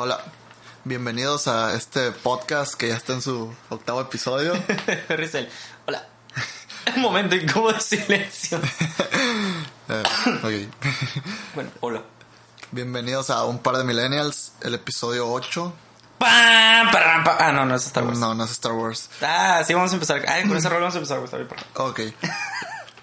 Hola, bienvenidos a este podcast que ya está en su octavo episodio. Rizel, hola. Un momento incómodo de silencio. Eh. Bueno, hola. Bienvenidos a Un par de Millennials, el episodio 8. ¡Pam! ¡Param! ¡Pam! Ah, no, no es Star Wars. No, no es Star Wars. Ah, sí, vamos a empezar. Ay, con ese rol vamos a empezar. Ok.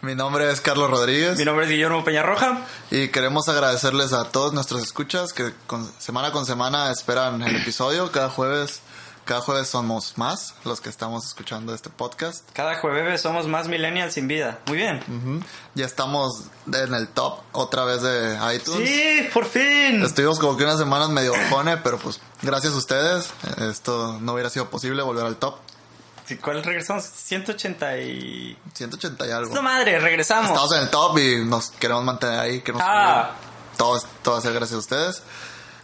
Mi nombre es Carlos Rodríguez Mi nombre es Guillermo Peñarroja. y queremos agradecerles a todos nuestros escuchas que con- semana con semana esperan el episodio. Cada jueves, cada jueves somos más los que estamos escuchando este podcast. Cada jueves somos más millennials sin vida. Muy bien. Ya estamos en el top otra vez de iTunes. Sí, por fin. Estuvimos como que unas semanas medio bajone, pero pues gracias a ustedes esto no hubiera sido posible volver al top. ¿Cuál regresamos? 180 y... 180 y algo. ¡No madre! Regresamos. Estamos en el top y nos queremos mantener ahí. Que nos Ah. todo, todo va a ser gracias a ustedes.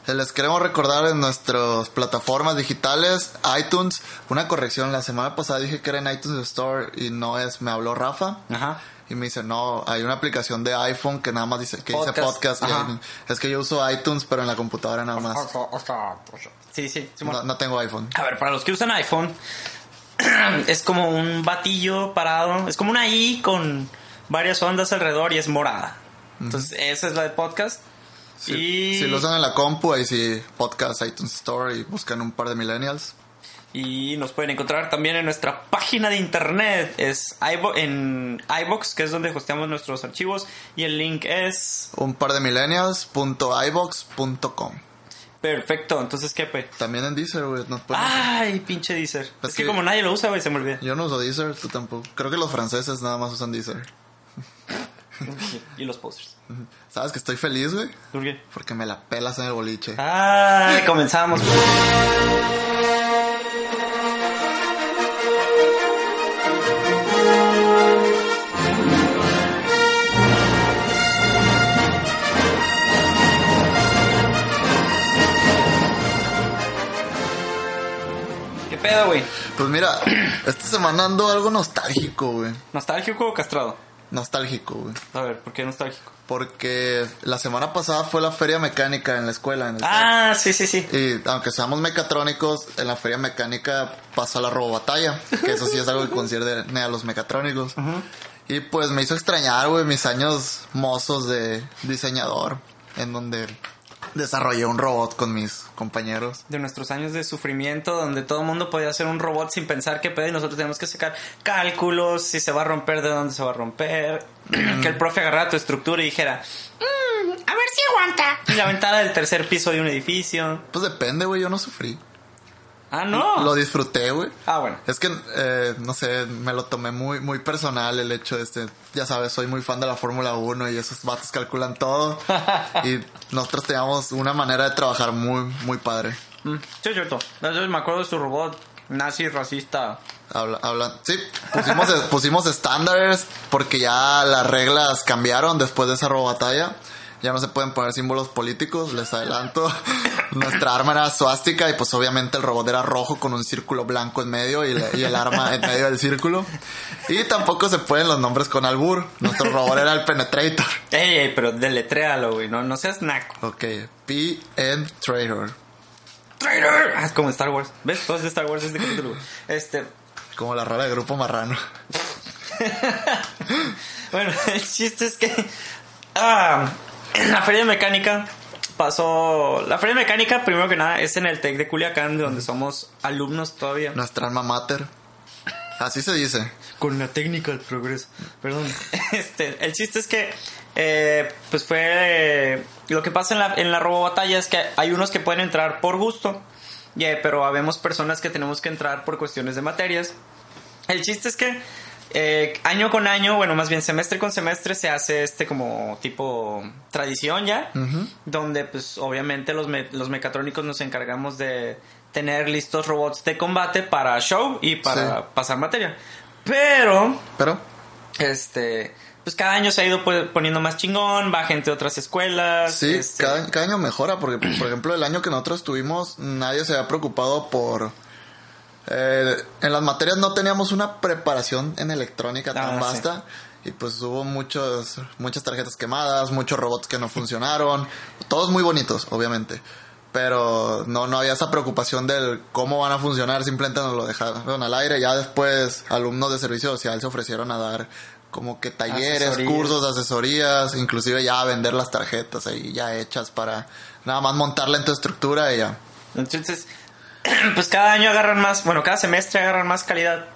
Eh, Les queremos recordar en nuestras plataformas digitales, iTunes, una corrección. La semana pasada dije que era en iTunes Store y no es, me habló Rafa. Ajá. Y me dice, no, hay una aplicación de iPhone que nada más dice, que dice Podcast. podcast. Ajá. ahí- es que yo uso iTunes, pero en la computadora nada más. Sí, sí. sí, No, no tengo iPhone. A ver, para los que usan iPhone, es como un batillo parado. Es como una I con varias ondas alrededor y es morada. Entonces, esa es la de podcast. Si, y, si lo usan en la compu, ahí sí, podcast, iTunes Store y buscan un par de millennials. y nos pueden encontrar también en nuestra página de internet. Es iVo- en iBox, que es donde hosteamos nuestros archivos. Y el link es. Un par de millennials.ibox.com. Perfecto. Entonces, ¿qué, pe? También en Deezer, güey. nos Ay, pinche Deezer. Es Es que que- como nadie lo usa, güey, se me olvida. Yo no uso Deezer, tú tampoco. Creo que los franceses nada más usan Deezer. y los posters. ¿Sabes que estoy feliz, güey? ¿Por qué? Porque me la pelas en el boliche. Ay, comenzamos. Pues mira, esta semana ando algo nostálgico, güey. ¿Nostálgico o castrado? Nostálgico, güey. A ver, ¿por qué nostálgico? Porque la semana pasada fue la feria mecánica en la escuela. En el Ah, sí, sí, sí. Y aunque seamos mecatrónicos, en la feria mecánica pasa la robobatalla, que eso sí es algo que concierne a los mecatrónicos. Y pues me hizo extrañar, güey, mis años mozos de diseñador, en donde desarrollé un robot con mis compañeros. De nuestros años de sufrimiento, donde todo el mundo podía hacer un robot sin pensar qué pedo y nosotros tenemos que sacar cálculos, si se va a romper, de dónde se va a romper. que el profe agarrara tu estructura y dijera, "Mm, a ver si aguanta. Y la ventana del tercer piso de un edificio. Pues depende, güey, yo no sufrí. Ah, no. Lo disfruté, güey. Ah, bueno. Es que, eh, no sé, me lo tomé muy, muy personal el hecho de este. Ya sabes, soy muy fan de la Fórmula 1 y esos vatos calculan todo. y nosotros teníamos una manera de trabajar muy, muy padre. Mm, sí, es cierto. Entonces me acuerdo de su robot nazi racista. Habla, habla, sí, pusimos, pusimos estándares porque ya las reglas cambiaron después de esa batalla. Ya no se pueden poner símbolos políticos, les adelanto. Nuestra arma era suástica y pues obviamente el robot era rojo con un círculo blanco en medio y, el arma en medio del círculo. Y tampoco se pueden los nombres con albur. Nuestro robot era el Penetrator. Ey, ey, pero deletréalo, güey. No, no seas naco. Ok, P-N-Trator. ¡Traitor! Ah, es como Star Wars. ¿Ves? Todo es de Star Wars este capítulo. Este. Como la rola de Grupo Marrano. Bueno, el chiste es que. Ah, en la feria mecánica pasó. La feria mecánica, primero que nada, es en el TEC de Culiacán, de donde somos alumnos todavía. Nuestra alma mater. Así se dice. Con la técnica del progreso. Perdón. Este, el chiste es que. eh, pues fue. eh, lo que pasa en la, en la robobatalla es que hay unos que pueden entrar por gusto. y, eh, pero habemos personas que tenemos que entrar por cuestiones de materias. El chiste es que eh, año con año, bueno, más bien semestre con semestre se hace este como tipo tradición ya, donde pues obviamente los, me- los mecatrónicos nos encargamos de tener listos robots de combate para show y para Sí. pasar materia. Pero, Pero, este, pues cada año se ha ido poniendo más chingón, va gente de otras escuelas. Sí, este, cada, cada año mejora, porque por ejemplo el año que nosotros estuvimos, nadie se había preocupado por... eh, en las materias no teníamos una preparación en electrónica tan Ah, sí. vasta. Y pues hubo muchos, muchas tarjetas quemadas, muchos robots que no funcionaron. Todos muy bonitos, obviamente. Pero no, no había esa preocupación del cómo van a funcionar, simplemente nos lo dejaron al aire. Ya después, alumnos de servicio social se ofrecieron a dar como que talleres, Asesorías. cursos, asesorías, inclusive ya a vender las tarjetas ahí ya hechas para nada más montarla en tu estructura y ya. Entonces, pues cada año agarran más, bueno, cada semestre agarran más calidad.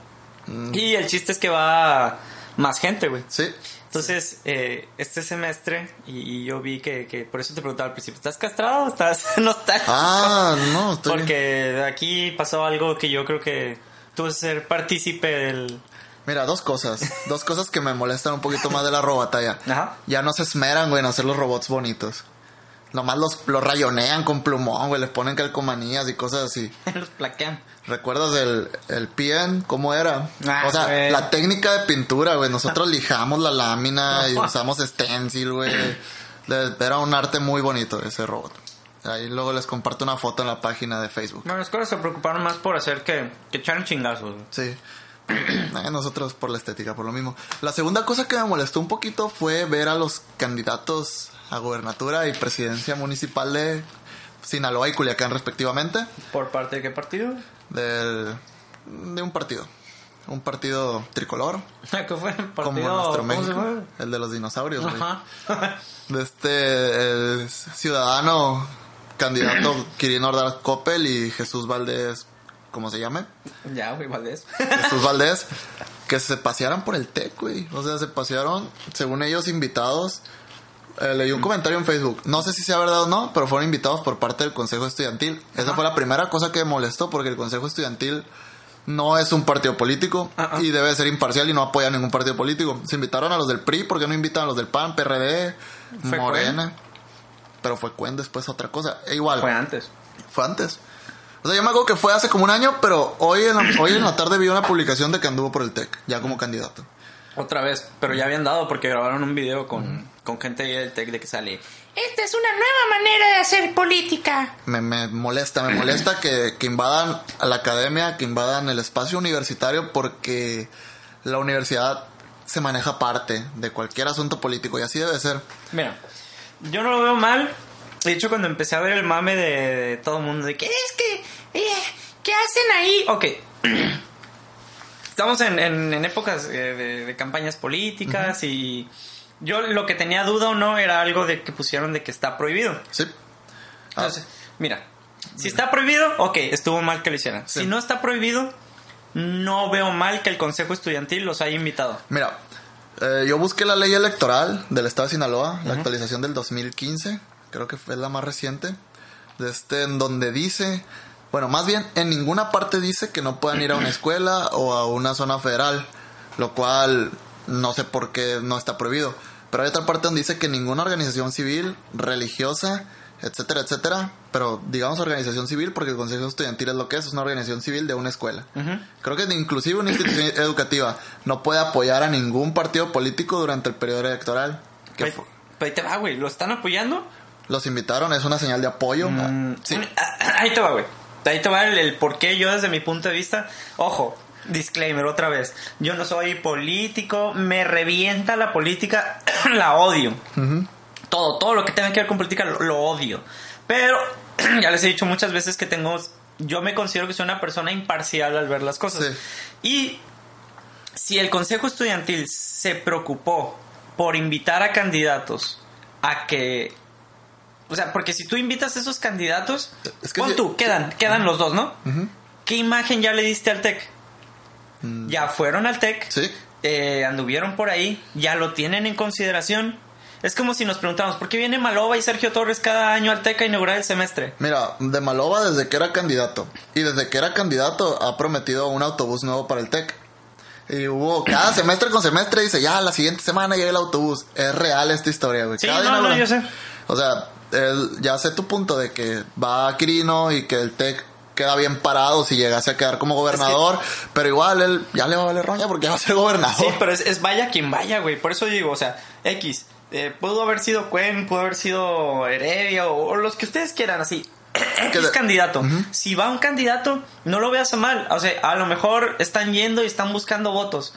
Y el chiste es que va más gente, güey. Sí. Entonces, eh, este semestre, y, y yo vi que, que, por eso te preguntaba al principio, ¿estás castrado o estás nostálgico? Ah, no, estoy bien. Porque aquí pasó algo que yo creo que tuve que ser partícipe del... Mira, dos cosas. dos cosas que me molestan un poquito más de la robatalla. Ajá. Ya no se esmeran, güey, en hacer los robots bonitos. Nomás los, los rayonean con plumón, güey, les ponen calcomanías y cosas así. Los plaquean. ¿Recuerdas el, el PN? ¿Cómo era? Ah, o sea, güey. la técnica de pintura, güey. Nosotros lijamos la lámina y usamos stencil, güey. Era un arte muy bonito ese robot. Ahí luego les comparto una foto en la página de Facebook. Bueno, las cosas se preocuparon más por hacer que, que echaran chingazos. güey. Sí. Eh, Nosotros por la estética, por lo mismo. La segunda cosa que me molestó un poquito fue ver a los candidatos a gobernatura y presidencia municipal de Sinaloa y Culiacán respectivamente. ¿Por parte de qué partido? Del, de un partido. Un partido tricolor. ¿Qué fue? ¿El como partido? nuestro ¿Cómo se México. El de los dinosaurios. Ajá. De este el ciudadano candidato Quirino Ordaz Coppel y Jesús Valdés, ¿cómo se llame? ya, güey, Valdés. Jesús Valdés, que se pasearan por el TEC, güey. O sea, se pasearon, según ellos, invitados. Eh, leí un comentario en Facebook. No sé si sea verdad o no, pero fueron invitados por parte del Consejo Estudiantil. Esa fue la primera cosa que me molestó, porque el Consejo Estudiantil no es un partido político Ajá. y debe ser imparcial y no apoya a ningún partido político. Se invitaron a los del PRI, ¿por qué no invitan a los del PAN, PRD, ¿Fue Morena? Pero fue Cuen después otra cosa. E igual. Fue antes. Fue antes. O sea, yo me acuerdo que fue hace como un año, pero hoy en la, hoy en la tarde vi una publicación de que anduvo por el TEC, ya como candidato. Otra vez, pero ya habían dado porque grabaron un video con, con gente ahí del tech de que sale. Esta es una nueva manera de hacer política. Me, me molesta, me molesta que, que invadan a la academia, que invadan el espacio universitario, porque la universidad se maneja aparte de cualquier asunto político y así debe ser. Mira, yo no lo veo mal. De hecho, cuando empecé a ver el mame de, de todo el mundo, de que es que, eh, ¿qué hacen ahí? Ok. Estamos en, en- en épocas eh, de, de campañas políticas y yo lo que tenía duda o no era algo de que pusieron de que está prohibido. Sí. Ah, Entonces, mira, si está prohibido, ok, estuvo mal que lo hicieran. Sí. Si no está prohibido, no veo mal que el Consejo Estudiantil los haya invitado. Mira, eh, yo busqué la ley electoral del Estado de Sinaloa, la actualización del 2015, creo que fue la más reciente, de este, en donde dice, bueno, más bien en ninguna parte dice que no puedan ir a una escuela o a una zona federal, lo cual no sé por qué no está prohibido. Pero hay otra parte donde dice que ninguna organización civil, religiosa, etcétera, etcétera, pero digamos organización civil porque el Consejo Estudiantil es lo que es, es una organización civil de una escuela. Creo que inclusive una institución educativa no puede apoyar a ningún partido político durante el periodo electoral. Pero, ahí te va, güey, ¿lo están apoyando? los invitaron, es una señal de apoyo. Mm, Sí. ah, Ahí te va, güey. Ahí te va el, el por qué yo desde mi punto de vista. Ojo, disclaimer otra vez. Yo no soy político, me revienta la política, la odio. Todo, todo lo que tenga que ver con política lo, lo odio. Pero ya les he dicho muchas veces que tengo... Yo me considero que soy una persona imparcial al ver las cosas. Sí. Y si el Consejo Estudiantil se preocupó por invitar a candidatos a que... O sea, porque si tú invitas a esos candidatos, Es que pon sí- tú, quedan, quedan los dos, ¿no? ¿Qué imagen ya le diste al TEC? Ya fueron al TEC, Mm. Sí. eh, anduvieron por ahí, ya lo tienen en consideración. Es como si nos preguntamos, ¿por qué viene Maloba y Sergio Torres cada año al TEC a inaugurar el semestre? Mira, de Maloba desde que era candidato. Y desde que era candidato ha prometido un autobús nuevo para el TEC. Y hubo, cada semestre con semestre dice, ya, la siguiente semana llega el autobús. Es real esta historia, güey. Sí, Cada no, no, yo sé. O sea, ya sé tu punto de que va a Quirino y que el TEC queda bien parado si llegase a quedar como gobernador. Pero igual él ya le va a valer roña porque ya va a ser gobernador. Sí, pero es, es vaya quien vaya, güey. Por eso digo, o sea, X. eh, pudo haber sido Cuen, pudo haber sido Heredia o, o los que ustedes quieran, así. X de- candidato. Si va un candidato, no lo veas mal. O sea, a lo mejor están yendo y están buscando votos.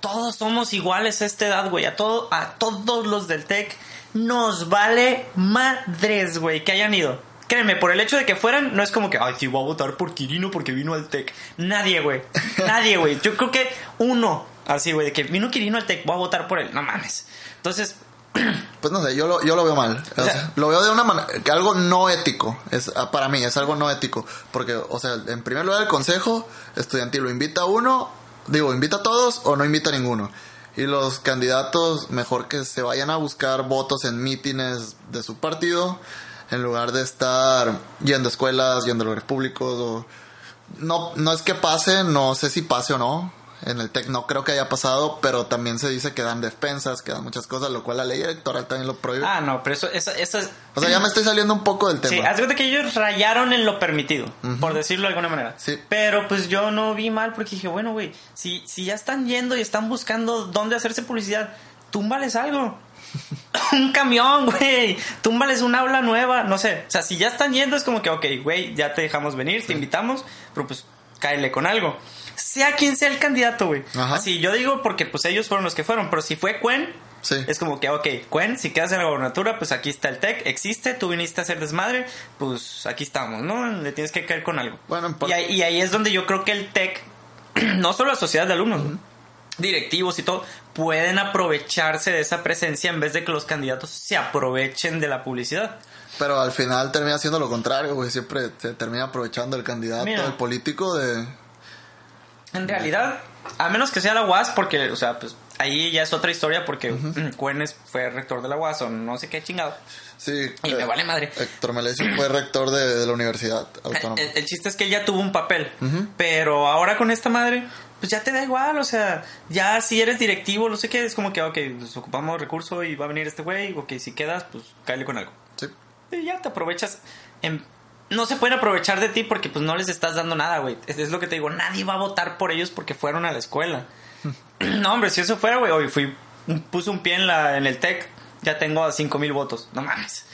Todos somos iguales a esta edad, güey. A, todo, a todos los del TEC nos vale madres, güey, que hayan ido. Créeme, por el hecho de que fueran, no es como que, ay, sí, voy a votar por Quirino porque vino al TEC. Nadie, güey. Nadie, güey. Yo creo que uno, así, güey, de que vino Quirino al TEC, voy a votar por él. No mames. Entonces, Pues no sé, yo lo, yo lo veo mal. O sea- lo veo de una manera, que algo no ético. Es, ah, para mí, es algo no ético. Porque, o sea, en primer lugar, el consejo estudiantil lo invita a uno, digo, invita a todos o no invita a ninguno. Y los candidatos, mejor que se vayan a buscar votos en mítines de su partido, en lugar de estar yendo a escuelas, yendo a lugares públicos. O... No, no es que pase, no sé si pase o no. En el TEC no creo que haya pasado, pero también se dice que dan despensas, que dan muchas cosas, lo cual la ley electoral también lo prohíbe. ah, no, pero eso, eso, eso es... O sea, ya me estoy saliendo un poco del tema. Sí, haz de cuenta que ellos rayaron en lo permitido, por decirlo de alguna manera. Sí. Pero pues yo no vi mal porque dije, bueno, güey, si, si ya están yendo y están buscando dónde hacerse publicidad, túmbales algo. un camión, güey. Túmbales un aula nueva, no sé. O sea, si ya están yendo es como que, ok, güey, ya te dejamos venir, te invitamos, pero pues cáele con algo. Sea quien sea el candidato, güey. Así, yo digo porque pues ellos fueron los que fueron, pero si fue Cuen, Sí. es como que, ok, Cuen, si quedas en la gobernatura, pues aquí está el TEC, existe, tú viniste a hacer desmadre, pues aquí estamos, ¿no? Le tienes que caer con algo. Bueno, en par- y, ahí, y ahí es donde yo creo que el TEC, no solo la sociedad de alumnos, directivos y todo, pueden aprovecharse de esa presencia en vez de que los candidatos se aprovechen de la publicidad. Pero al final termina siendo lo contrario, güey. Siempre se termina aprovechando el candidato, Mira. el político de... En realidad, a menos que sea la UAS, porque, o sea, pues ahí ya es otra historia porque mm, Cuen es- fue rector de la UAS o no sé qué chingado. Sí. Y me eh, vale madre. Héctor Melesio fue rector de, de la Universidad Autónoma. El, el chiste es que ella tuvo un papel, pero ahora con esta madre, pues ya te da igual, o sea, ya si eres directivo, no sé qué, es como que, ok, pues ocupamos recurso y va a venir este güey, ok, si quedas, pues cáele con algo. Sí. Y ya te aprovechas. en- No se pueden aprovechar de ti porque pues no les estás dando nada, güey. Es, es lo que te digo, nadie va a votar por ellos porque fueron a la escuela. no, hombre, si eso fuera, güey, hoy fui, puse un pie en, la, en el TEC, ya tengo a 5 mil votos, no mames.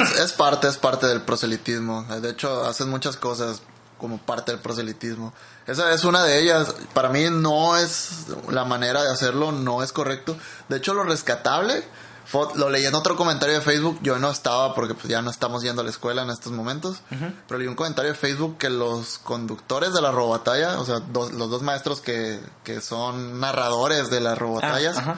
Es, es parte, es parte del proselitismo. De hecho, hacen muchas cosas como parte del proselitismo. Esa es una de ellas. Para mí no es la manera de hacerlo, no es correcto. De hecho, lo rescatable, fue- lo leí en otro comentario de Facebook, yo no estaba porque pues, ya no estamos yendo a la escuela en estos momentos, pero leí un comentario de Facebook que los conductores de la robobatalla, o sea, dos- los dos maestros que, que son narradores de las robobatallas, Ah.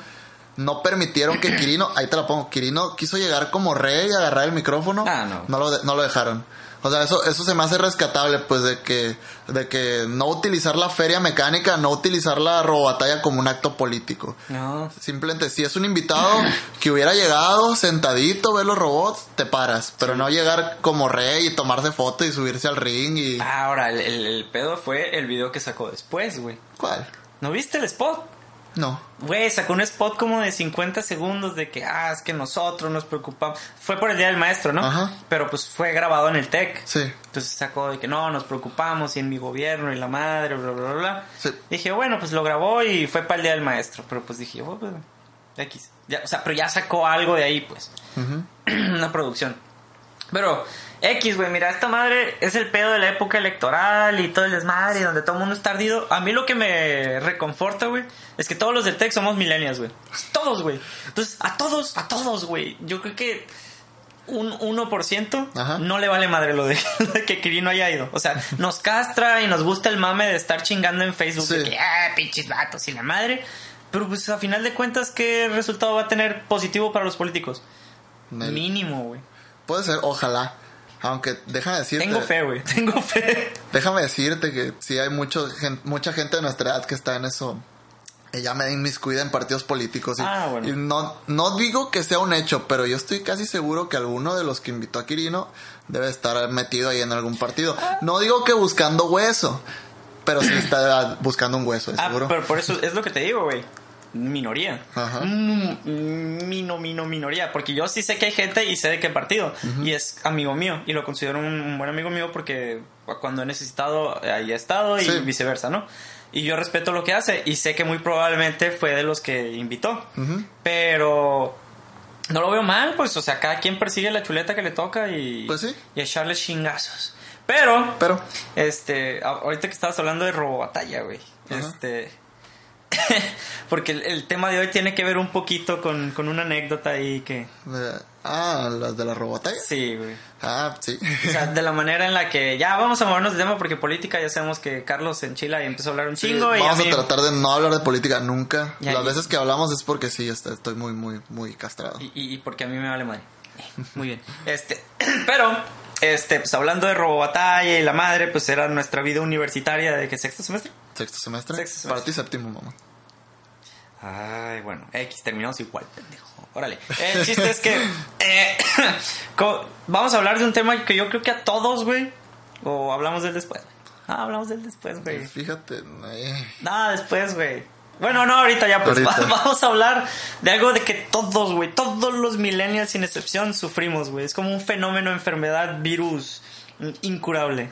No permitieron que Quirino, ahí te la pongo, Quirino quiso llegar como rey y agarrar el micrófono. Ah, no. lo, de- no lo dejaron. O sea, eso, eso se me hace rescatable, pues, de que, de que no utilizar la feria mecánica, no utilizar la robobatalla como un acto político. No. Simplemente, si es un invitado que hubiera llegado sentadito, ver los robots, te paras. Pero no llegar como rey y tomarse foto y subirse al ring y... Ahora, el, el- el pedo fue el video que sacó después, güey. ¿Cuál? ¿No viste el spot? No. Güey, sacó un spot como de 50 segundos de que, ah, es que nosotros nos preocupamos. Fue por el Día del Maestro, ¿no? Ajá. Pero pues fue grabado en el TEC. Sí. Entonces sacó de que no, nos preocupamos y en mi gobierno y la madre, bla, bla, bla. Sí. Dije, bueno, pues lo grabó y fue para el Día del Maestro. Pero pues dije, oh, pues, X. Ya, o sea, pero ya sacó algo de ahí, pues. Ujú. Una producción. Pero, X, güey, mira, esta madre es el pedo de la época electoral y todo el desmadre, donde todo el mundo está ardido. A mí lo que me reconforta, güey, es que todos los del Tech somos millennials, güey. Todos, güey. Entonces, a todos, a todos, güey. Yo creo que un 1% Ajá. no le vale madre lo de, que Kirino haya ido. O sea, nos castra y nos gusta el mame de estar chingando en Facebook de que, ah, pinches vatos y la madre. Pero pues a final de cuentas, ¿qué resultado va a tener positivo para los políticos? Mínimo, güey. Puede ser, ojalá. Aunque déjame decirte... Tengo fe, güey. Tengo fe. Déjame decirte que sí hay mucho, gen- mucha gente de nuestra edad que está en eso. Ella me inmiscuida en partidos políticos. Y, Ah, bueno. y no, no digo que sea un hecho, pero yo estoy casi seguro que alguno de los que invitó a Quirino debe estar metido ahí en algún partido. No digo que buscando hueso, pero sí está buscando un hueso, Ah, seguro. pero por eso es lo que te digo, güey. Minoría. Ajá. Mm, Mino, mino, minoría. Porque yo sí sé que hay gente y sé de qué partido. Y es amigo mío. Y lo considero un, buen amigo mío porque cuando he necesitado, ahí he estado y Sí. viceversa, ¿no? Y yo respeto lo que hace. Y sé que muy probablemente fue de los que invitó. Pero no lo veo mal, pues. O sea, cada quien persigue la chuleta que le toca y, Pues sí. y echarle chingazos. Pero Pero, este, ahorita que estabas hablando de robobatalla, güey. Este. porque el, el tema de hoy tiene que ver un poquito con, con una anécdota ahí que... De- ah, las de la robotalla. Sí, güey. Ah, sí. O sea, de la manera en la que ya vamos a movernos de tema porque política ya sabemos que Carlos en Chile y empezó a hablar un Sí, chingo y vamos a, mí- tratar de no hablar de política nunca. Las veces que hablamos es porque sí, est- estoy muy, muy, muy castrado. y, porque a mí me vale madre. Muy bien. Este, pero este, pues hablando de robobatalla y la madre, pues era nuestra vida universitaria de que sexto semestre. ¿Sexto semestre? Sexto semestre. Para ti séptimo, mamá. Ay, bueno, X, terminamos igual, pendejo. Órale. El chiste es que eh, vamos a hablar de un tema que yo creo que a todos, güey, o hablamos del después. Ah, hablamos del después, güey. Fíjate, eh, Nada, después, güey. Bueno, no, ahorita ya, pues Ahorita. vamos a hablar de algo de que todos, güey, todos los millennials sin excepción sufrimos, güey. Es como un fenómeno, enfermedad, virus incurable,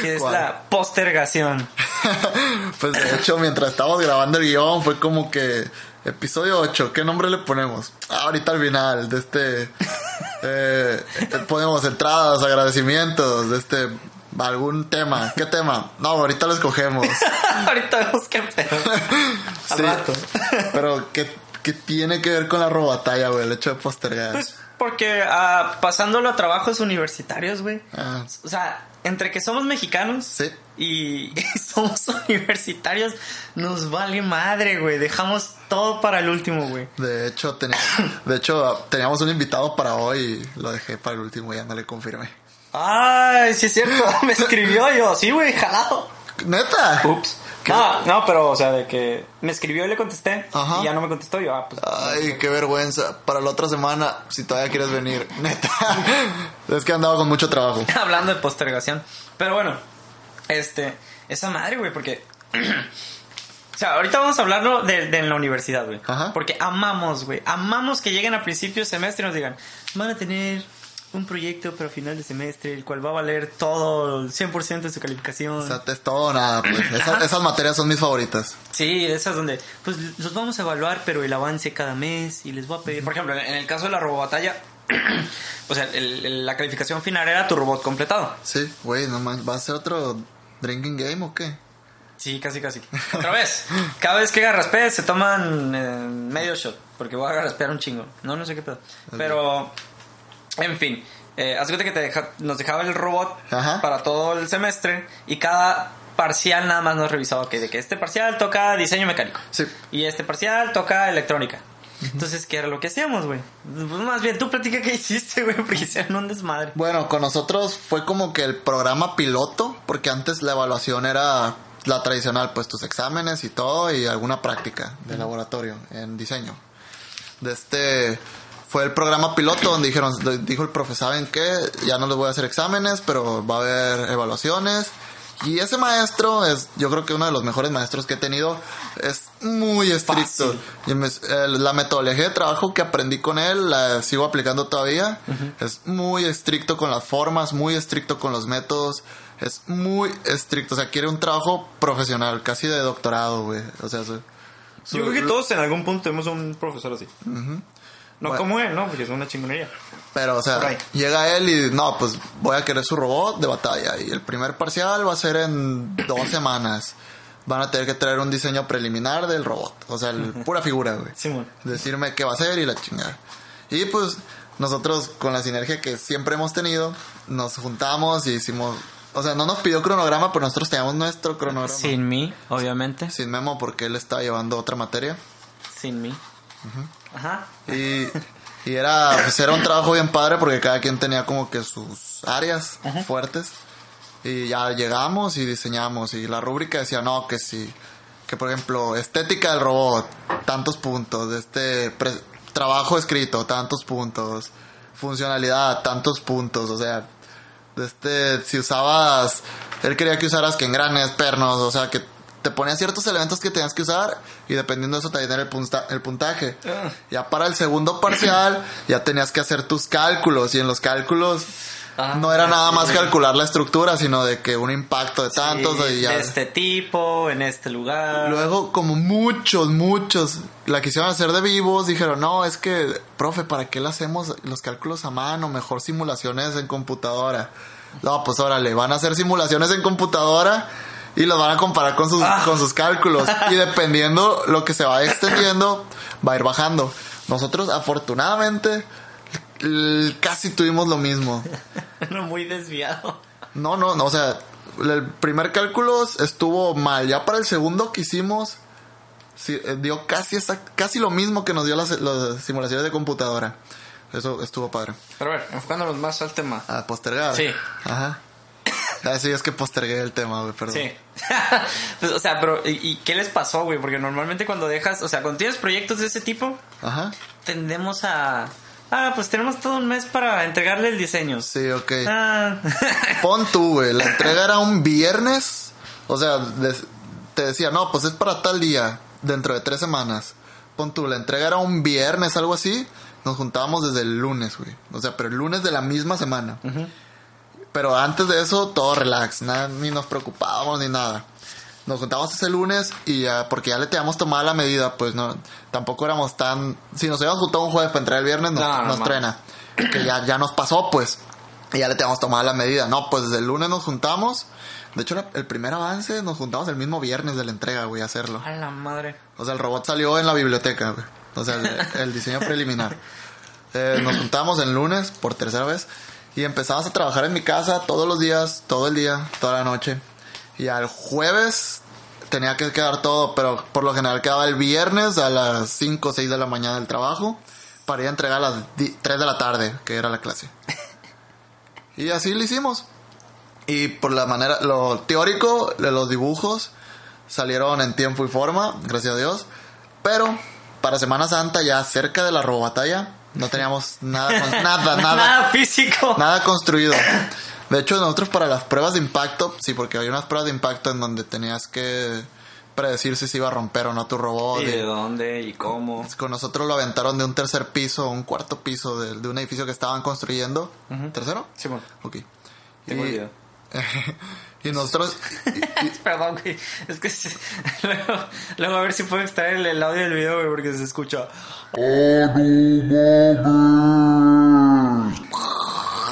que es ¿Cuál? la postergación. pues de hecho, mientras estábamos grabando el guion, fue como que episodio 8, ¿qué nombre le ponemos? Ah, ahorita al final de este eh, ponemos entradas, agradecimientos de este algún tema. ¿Qué tema? No, ahorita lo escogemos. ahorita vemos qué pedo. Al Sí, rato. pero ¿qué, qué tiene que ver con la robatalla, güey? El hecho de postergar. Pues porque ah, pasándolo a trabajos universitarios, güey. Ah, O sea, entre que somos mexicanos sí. y somos universitarios, nos vale madre, güey. Dejamos todo para el último, güey. De hecho, tenía- de hecho, teníamos un invitado para hoy y lo dejé para el último, ya no le confirmé. Ay, sí es cierto. Me escribió yo, sí, güey, jalado. ¿Neta? Ups. No, no, pero, o sea, de que me escribió y le contesté. Ajá. Y ya no me contestó. Yo, ah, pues. Ay, qué vergüenza. Para la otra semana, si todavía quieres venir. Neta. Es que andaba con mucho trabajo. Hablando de postergación. Pero bueno, este, esa madre, güey, porque. o sea, ahorita vamos a hablarlo de, de en la universidad, güey. Ajá. Porque amamos, güey. Amamos que lleguen a principios de semestre y nos digan, van a tener un proyecto para final de semestre, el cual va a valer todo el 100% de su calificación. O sea, es todo nada, pues. Esa- esas materias son mis favoritas. Sí, esas donde, pues los vamos a evaluar, pero el avance cada mes y les voy a pedir, por ejemplo, en el caso de la robobatalla, o sea, el- el- la calificación final era tu robot completado. Sí, güey, no manches. ¿Va a ser otro drinking game o qué? Sí, casi, casi. Otra vez. Cada vez que garraspees se toman eh, medio shot. Porque voy a garraspear un chingo. No, no sé qué pedo. Pero, en fin. Eh, haz de cuenta que te deja- nos dejaba el robot Ajá. para todo el semestre. Y cada parcial nada más nos revisaba que de que este parcial toca diseño mecánico. Sí. Y este parcial toca electrónica. Entonces, ¿qué era lo que hacíamos, güey? Pues más bien, tú platica qué hiciste, güey, porque hicieron un desmadre. Bueno, con nosotros fue como que el programa piloto, porque antes la evaluación era la tradicional, pues tus exámenes y todo, y alguna práctica de laboratorio en diseño. De este fue el programa piloto donde dijeron, dijo el profe, ¿saben qué? Ya no les voy a hacer exámenes, pero va a haber evaluaciones. Y ese maestro es, yo creo que uno de los mejores maestros que he tenido, es muy estricto. Y me- la metodología de trabajo que aprendí con él, la sigo aplicando todavía. Es muy estricto con las formas, muy estricto con los métodos. Es muy estricto. O sea, quiere un trabajo profesional, casi de doctorado, güey. O sea, su- su- Yo creo que todos en algún punto tenemos un profesor así. No Bueno. como él, ¿no? Porque es una chingonería. Pero, o sea, llega él y no, pues voy a querer su robot de batalla. Y el primer parcial va a ser en dos semanas. Van a tener que traer un diseño preliminar del robot. O sea, el- pura figura, güey. Simón. Decirme qué va a hacer y la chingada. Y pues nosotros, con la sinergia que siempre hemos tenido, nos juntamos y hicimos. O sea, no nos pidió cronograma, pero nosotros teníamos nuestro cronograma. Sin mí, obviamente. Sin memo, porque él estaba llevando otra materia. Sin mí. Ajá. Y, y era, pues era un trabajo bien padre porque cada quien tenía como que sus áreas fuertes. Y ya llegamos y diseñamos. Y la rúbrica decía, no, que sí. Que por ejemplo, estética del robot, tantos puntos. Este trabajo escrito, tantos puntos. Funcionalidad, tantos puntos. O sea, este, si usabas, él quería que usaras que engranes, pernos, o sea, que te ponía ciertos elementos que tenías que usar y dependiendo de eso te el, punta- el puntaje. Ah. Ya para el segundo parcial ya tenías que hacer tus cálculos y en los cálculos Ah, no era nada más calcular la estructura, sino de que un impacto de tantos Sí, y ya. de este tipo, en este lugar. Luego, como muchos, muchos la quisieron hacer de vivos, dijeron, no, es que, profe, ¿para qué le hacemos los cálculos a mano? Mejor simulaciones en computadora. No, pues órale, van a hacer simulaciones en computadora y los van a comparar con sus, Ah. con sus cálculos. Y dependiendo lo que se va extendiendo, va a ir bajando. Nosotros, afortunadamente, casi tuvimos lo mismo. No, muy desviado. No, no, no, o sea, el primer cálculo estuvo mal. Ya para el segundo que hicimos, sí, eh, dio casi, exact- casi lo mismo que nos dio las, las simulaciones de computadora. Eso estuvo padre. Pero a ver, enfocándonos más al tema. A postergar. Sí. Ajá. Ah, sí, es que postergué el tema, güey, perdón. Sí. Pues, o sea, pero ¿y, y qué les pasó, güey? Porque normalmente cuando dejas, o sea, cuando tienes proyectos de ese tipo, Ajá. tendemos a... Ah, pues tenemos todo un mes para entregarle el diseño. Sí, ok. Ah. Pon tú, güey. La entrega era un viernes. O sea, te decía, no, pues es para tal día, dentro de tres semanas. Pon tú, la entrega era un viernes, algo así. Nos juntábamos desde el lunes, güey. O sea, pero el lunes de la misma semana. Pero antes de eso, todo relax. Nada, ni nos preocupábamos ni nada. Nos juntábamos ese lunes y ya, porque ya le teníamos tomada la medida, pues no, tampoco éramos tan... Si nos habíamos juntado un jueves para entrar el viernes, nos, No, no, nos no. trena. Que ya, ya nos pasó, pues. Y ya le teníamos tomada la medida. No, pues desde el lunes nos juntamos. De hecho, el primer avance nos juntamos el mismo viernes de la entrega, güey, a hacerlo. A la madre. O sea, el robot salió en la biblioteca, güey. O sea, el, el diseño preliminar. Eh, nos juntamos el lunes por tercera vez y empezamos a trabajar en mi casa todos los días, todo el día, toda la noche. Y al jueves tenía que quedar todo, pero por lo general quedaba el viernes a las 5 o 6 de la mañana del trabajo para ir a entregar a las di- 3 de la tarde, que era la clase. Y así lo hicimos. Y por la manera, lo teórico de los dibujos salieron en tiempo y forma, gracias a Dios. Pero para Semana Santa, ya cerca de la robobatalla, no teníamos nada, con- nada, nada, Nada físico. nada construido. De hecho, nosotros para las pruebas de impacto, sí, porque había unas pruebas de impacto en donde tenías que predecir si se iba a romper o no tu robot. ¿Y y- de dónde? ¿Y cómo? con nosotros lo aventaron de un tercer piso, un cuarto piso de, de un edificio que estaban construyendo. ¿Tercero? Sí, bueno. Ok. Tengo y, y nosotros, Perdón, güey. Es que se- luego, luego a ver si puedo extraer el, el audio del video, güey, porque se escucha.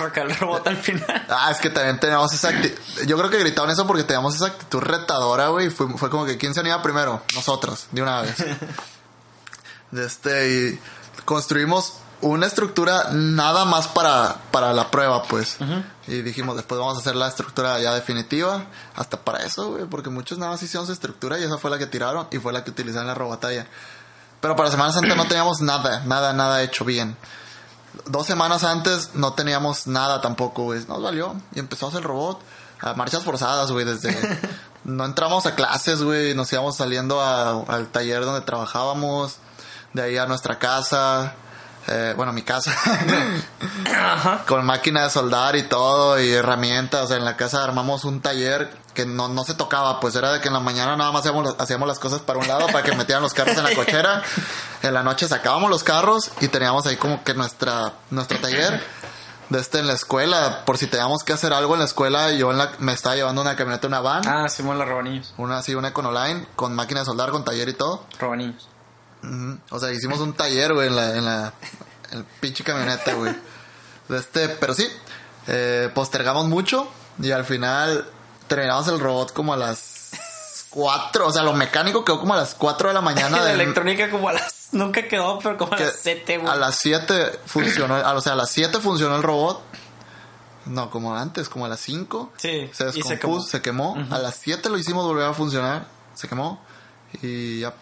Acá el robot al final. Ah, es que también teníamos esa actitud. Yo creo que gritaban eso porque teníamos esa actitud retadora, güey. Fue, fue como que ¿quién se unía primero? Nosotros, de una vez. Este, y construimos una estructura nada más para, para la prueba, pues. Y dijimos, después vamos a hacer la estructura ya definitiva. Hasta para eso, güey, porque muchos nada más hicieron su estructura y esa fue la que tiraron y fue la que utilizaron en la robotalla. Pero para Semana Santa no teníamos nada, nada, nada hecho bien dos semanas antes no teníamos nada tampoco, güey. Nos valió. Y empezamos el robot a marchas forzadas, güey. Desde. no entramos a clases, güey. Nos íbamos saliendo a- al taller donde trabajábamos. De ahí a nuestra casa. Eh, bueno, mi casa. Con máquina de soldar y todo. Y herramientas. En la casa armamos un taller que no, no se tocaba. Pues era de que en la mañana nada más hacíamos, hacíamos las cosas para un lado para que metieran los carros en la cochera. En la noche sacábamos los carros y teníamos ahí como que nuestra, nuestro taller de este en la escuela. Por si teníamos que hacer algo en la escuela, yo en la, me estaba llevando una camioneta, una van. Ah, Simón, los robanillos. Una así, una Econoline, con máquina de soldar, con taller y todo. Robanillos. Ujú. O sea, hicimos un taller, güey, en la, en la, en el pinche camioneta, güey. Este, pero sí, eh, postergamos mucho y al final terminamos el robot como a las 4, o sea, lo mecánico quedó como a las 4 de la mañana. la electrónica como a las... Nunca quedó, pero como a que las 7, güey. A las 7 funcionó, a- o sea, a las 7 funcionó el robot. No, como antes, como a las 5. Sí, Se y se descompuso, se quemó. A las 7 lo hicimos volver a funcionar. Se quemó. Y ya.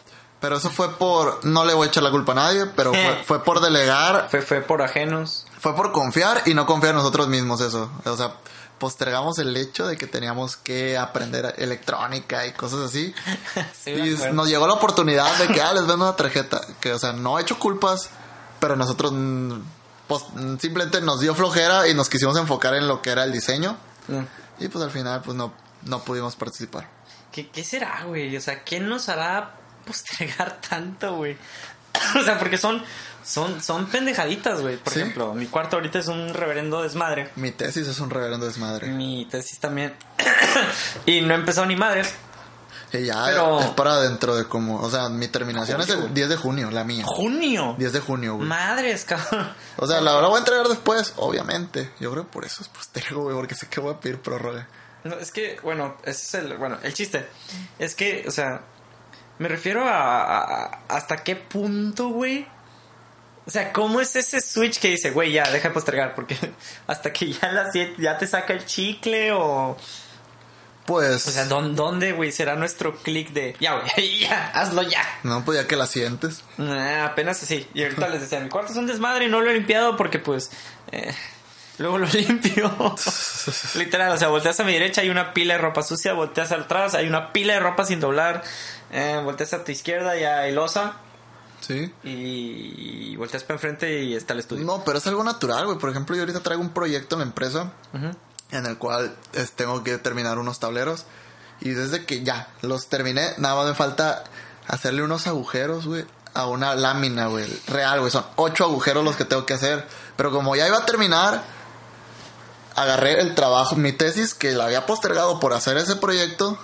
Pero eso fue por. No le voy a echar la culpa a nadie, pero fue, fue por delegar. Fue, fue por ajenos. Fue por confiar y no confiar en nosotros mismos, eso. O sea, postergamos el hecho de que teníamos que aprender electrónica y cosas así. Sí, y nos llegó la oportunidad de que, ah, les vendo una tarjeta. Que, o sea, no he hecho culpas, pero nosotros, mm, pues, simplemente nos dio flojera y nos quisimos enfocar en lo que era el diseño. Mm. Y pues al final, pues no, no pudimos participar. ¿Qué, ¿Qué será, güey? O sea, ¿qué nos hará postergar tanto, güey? o sea, porque son, son, son pendejaditas, güey. Por Sí. ejemplo, mi cuarto ahorita es un reverendo desmadre. Mi tesis es un reverendo desmadre. Mi tesis también. y no he empezado ni madres. Y ya Pero- es para dentro de como, o sea, mi terminación es el 10 de junio, la mía. ¡Junio! 10 de junio, güey. Madres, cabrón. O sea, la la voy a entregar después, obviamente. Yo creo que por eso es postergo, güey, porque sé que voy a pedir prórroga. No, es que, bueno, ese es el, bueno, el chiste. Es que, o sea, me refiero a, hasta qué punto, güey. O sea, ¿cómo es ese switch que dice, güey, ya, deja de postergar? Porque hasta que ya la siete, ya te saca el chicle o... Pues, O sea, ¿dón- ¿dónde, güey, será nuestro click de, ya, güey, ya, hazlo ya? no, pues ya que la sientes. Nah, apenas así. Y ahorita les decía, mi cuarto es un desmadre y no lo he limpiado porque pues... eh, luego lo limpio. Literal, o sea, volteas a mi derecha, hay una pila de ropa sucia, volteas atrás, hay una pila de ropa sin doblar, eh, volteas a tu izquierda y hay losa Sí. y volteas para enfrente y está el estudio. No, pero es algo natural, güey. Por ejemplo, yo ahorita traigo un proyecto en la empresa en el cual es- tengo que terminar unos tableros. Y desde que ya los terminé, nada más me falta hacerle unos agujeros, güey, a una lámina, güey. Real, güey. Son ocho agujeros los que tengo que hacer. Pero como ya iba a terminar, agarré el trabajo, mi tesis, que la había postergado por hacer ese proyecto.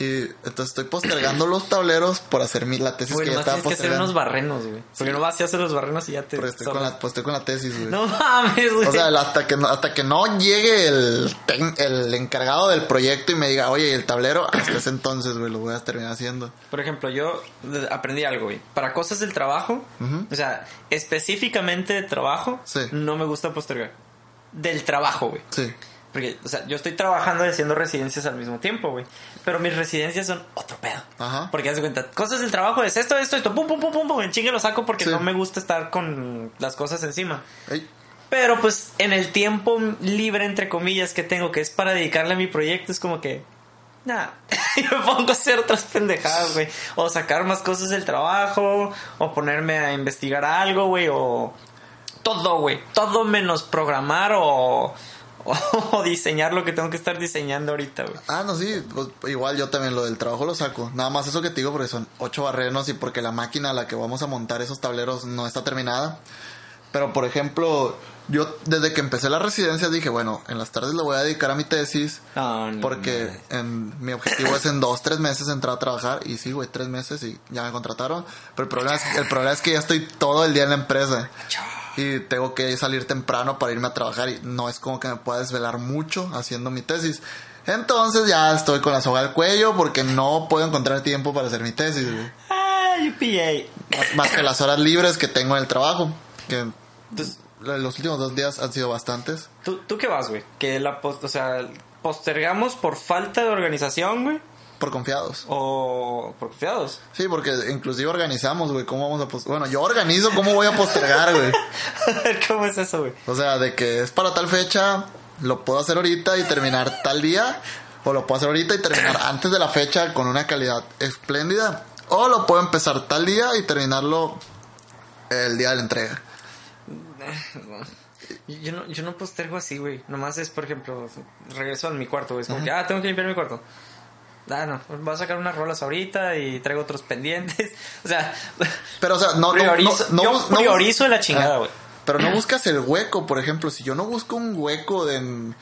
Y entonces estoy postergando los tableros por hacer mi, la tesis que ya estaba tienes que hacer unos barrenos, güey. Porque no vas a hacer los barrenos y ya te... Estoy con la, pues estoy con la tesis, güey. No mames, güey. O sea, hasta que no, hasta que no llegue el, el encargado del proyecto y me diga, oye, ¿y el tablero, hasta ese entonces, güey, lo voy a terminar haciendo. Por ejemplo, yo aprendí algo, güey. Para cosas del trabajo, o sea, específicamente de trabajo, Sí. no me gusta postergar. Del trabajo, güey. Sí. Porque, o sea, yo estoy trabajando y haciendo residencias al mismo tiempo, güey. Pero mis residencias son otro pedo. Ajá. Porque haz de cuenta, cosas del trabajo es esto, esto, esto, pum, pum, pum, pum, pum, en chingue lo saco porque Sí. no me gusta estar con las cosas encima. Ey, Pero pues en el tiempo libre, entre comillas, que tengo, que es para dedicarle a mi proyecto, es como que. Nada, y me pongo a hacer otras pendejadas, güey. O sacar más cosas del trabajo, o ponerme a investigar algo, güey, o. Todo, güey. Todo menos programar o. O diseñar lo que tengo que estar diseñando ahorita, güey. Ah, no, sí, pues, igual yo también lo del trabajo lo saco. Nada más eso que te digo porque son ocho barrenos y porque la máquina a la que vamos a montar esos tableros no está terminada. Pero, por ejemplo, yo desde que empecé la residencia dije, bueno, en las tardes le voy a dedicar a mi tesis. No, no, Porque en, mi objetivo es en dos, tres meses entrar a trabajar. Y sí, güey, tres meses y ya me contrataron. Pero el problema, es, el problema es que ya estoy todo el día en la empresa. Y tengo que salir temprano para irme a trabajar. Y no es como que me pueda desvelar mucho haciendo mi tesis. Entonces ya estoy con la soga al cuello porque no puedo encontrar tiempo para hacer mi tesis, güey. Ah, UPA. Más, más que las horas libres que tengo en el trabajo. Que Entonces, los últimos dos días han sido bastantes. ¿tú, ¿tú qué vas, güey? Que la pos- o sea, postergamos por falta de organización, güey. Por confiados. O por confiados. Sí, porque inclusive organizamos, güey, cómo vamos a postergar. Bueno, yo organizo cómo voy a postergar, güey. ¿Cómo es eso, güey? O sea, de que es para tal fecha, lo puedo hacer ahorita y terminar tal día. O lo puedo hacer ahorita y terminar antes de la fecha con una calidad espléndida. O lo puedo empezar tal día y terminarlo el día de la entrega. Yo no, yo no postergo así, güey. Nomás es, por ejemplo, regreso a mi cuarto, güey. Es como que, ah, tengo que limpiar mi cuarto. Ah, no, voy a sacar unas rolas ahorita y traigo otros pendientes. O sea, Pero, o sea, no... priorizo, no, no yo bus- no bus- priorizo la chingada, Ah, güey. Pero no buscas el hueco, por ejemplo, si yo no busco un hueco de en,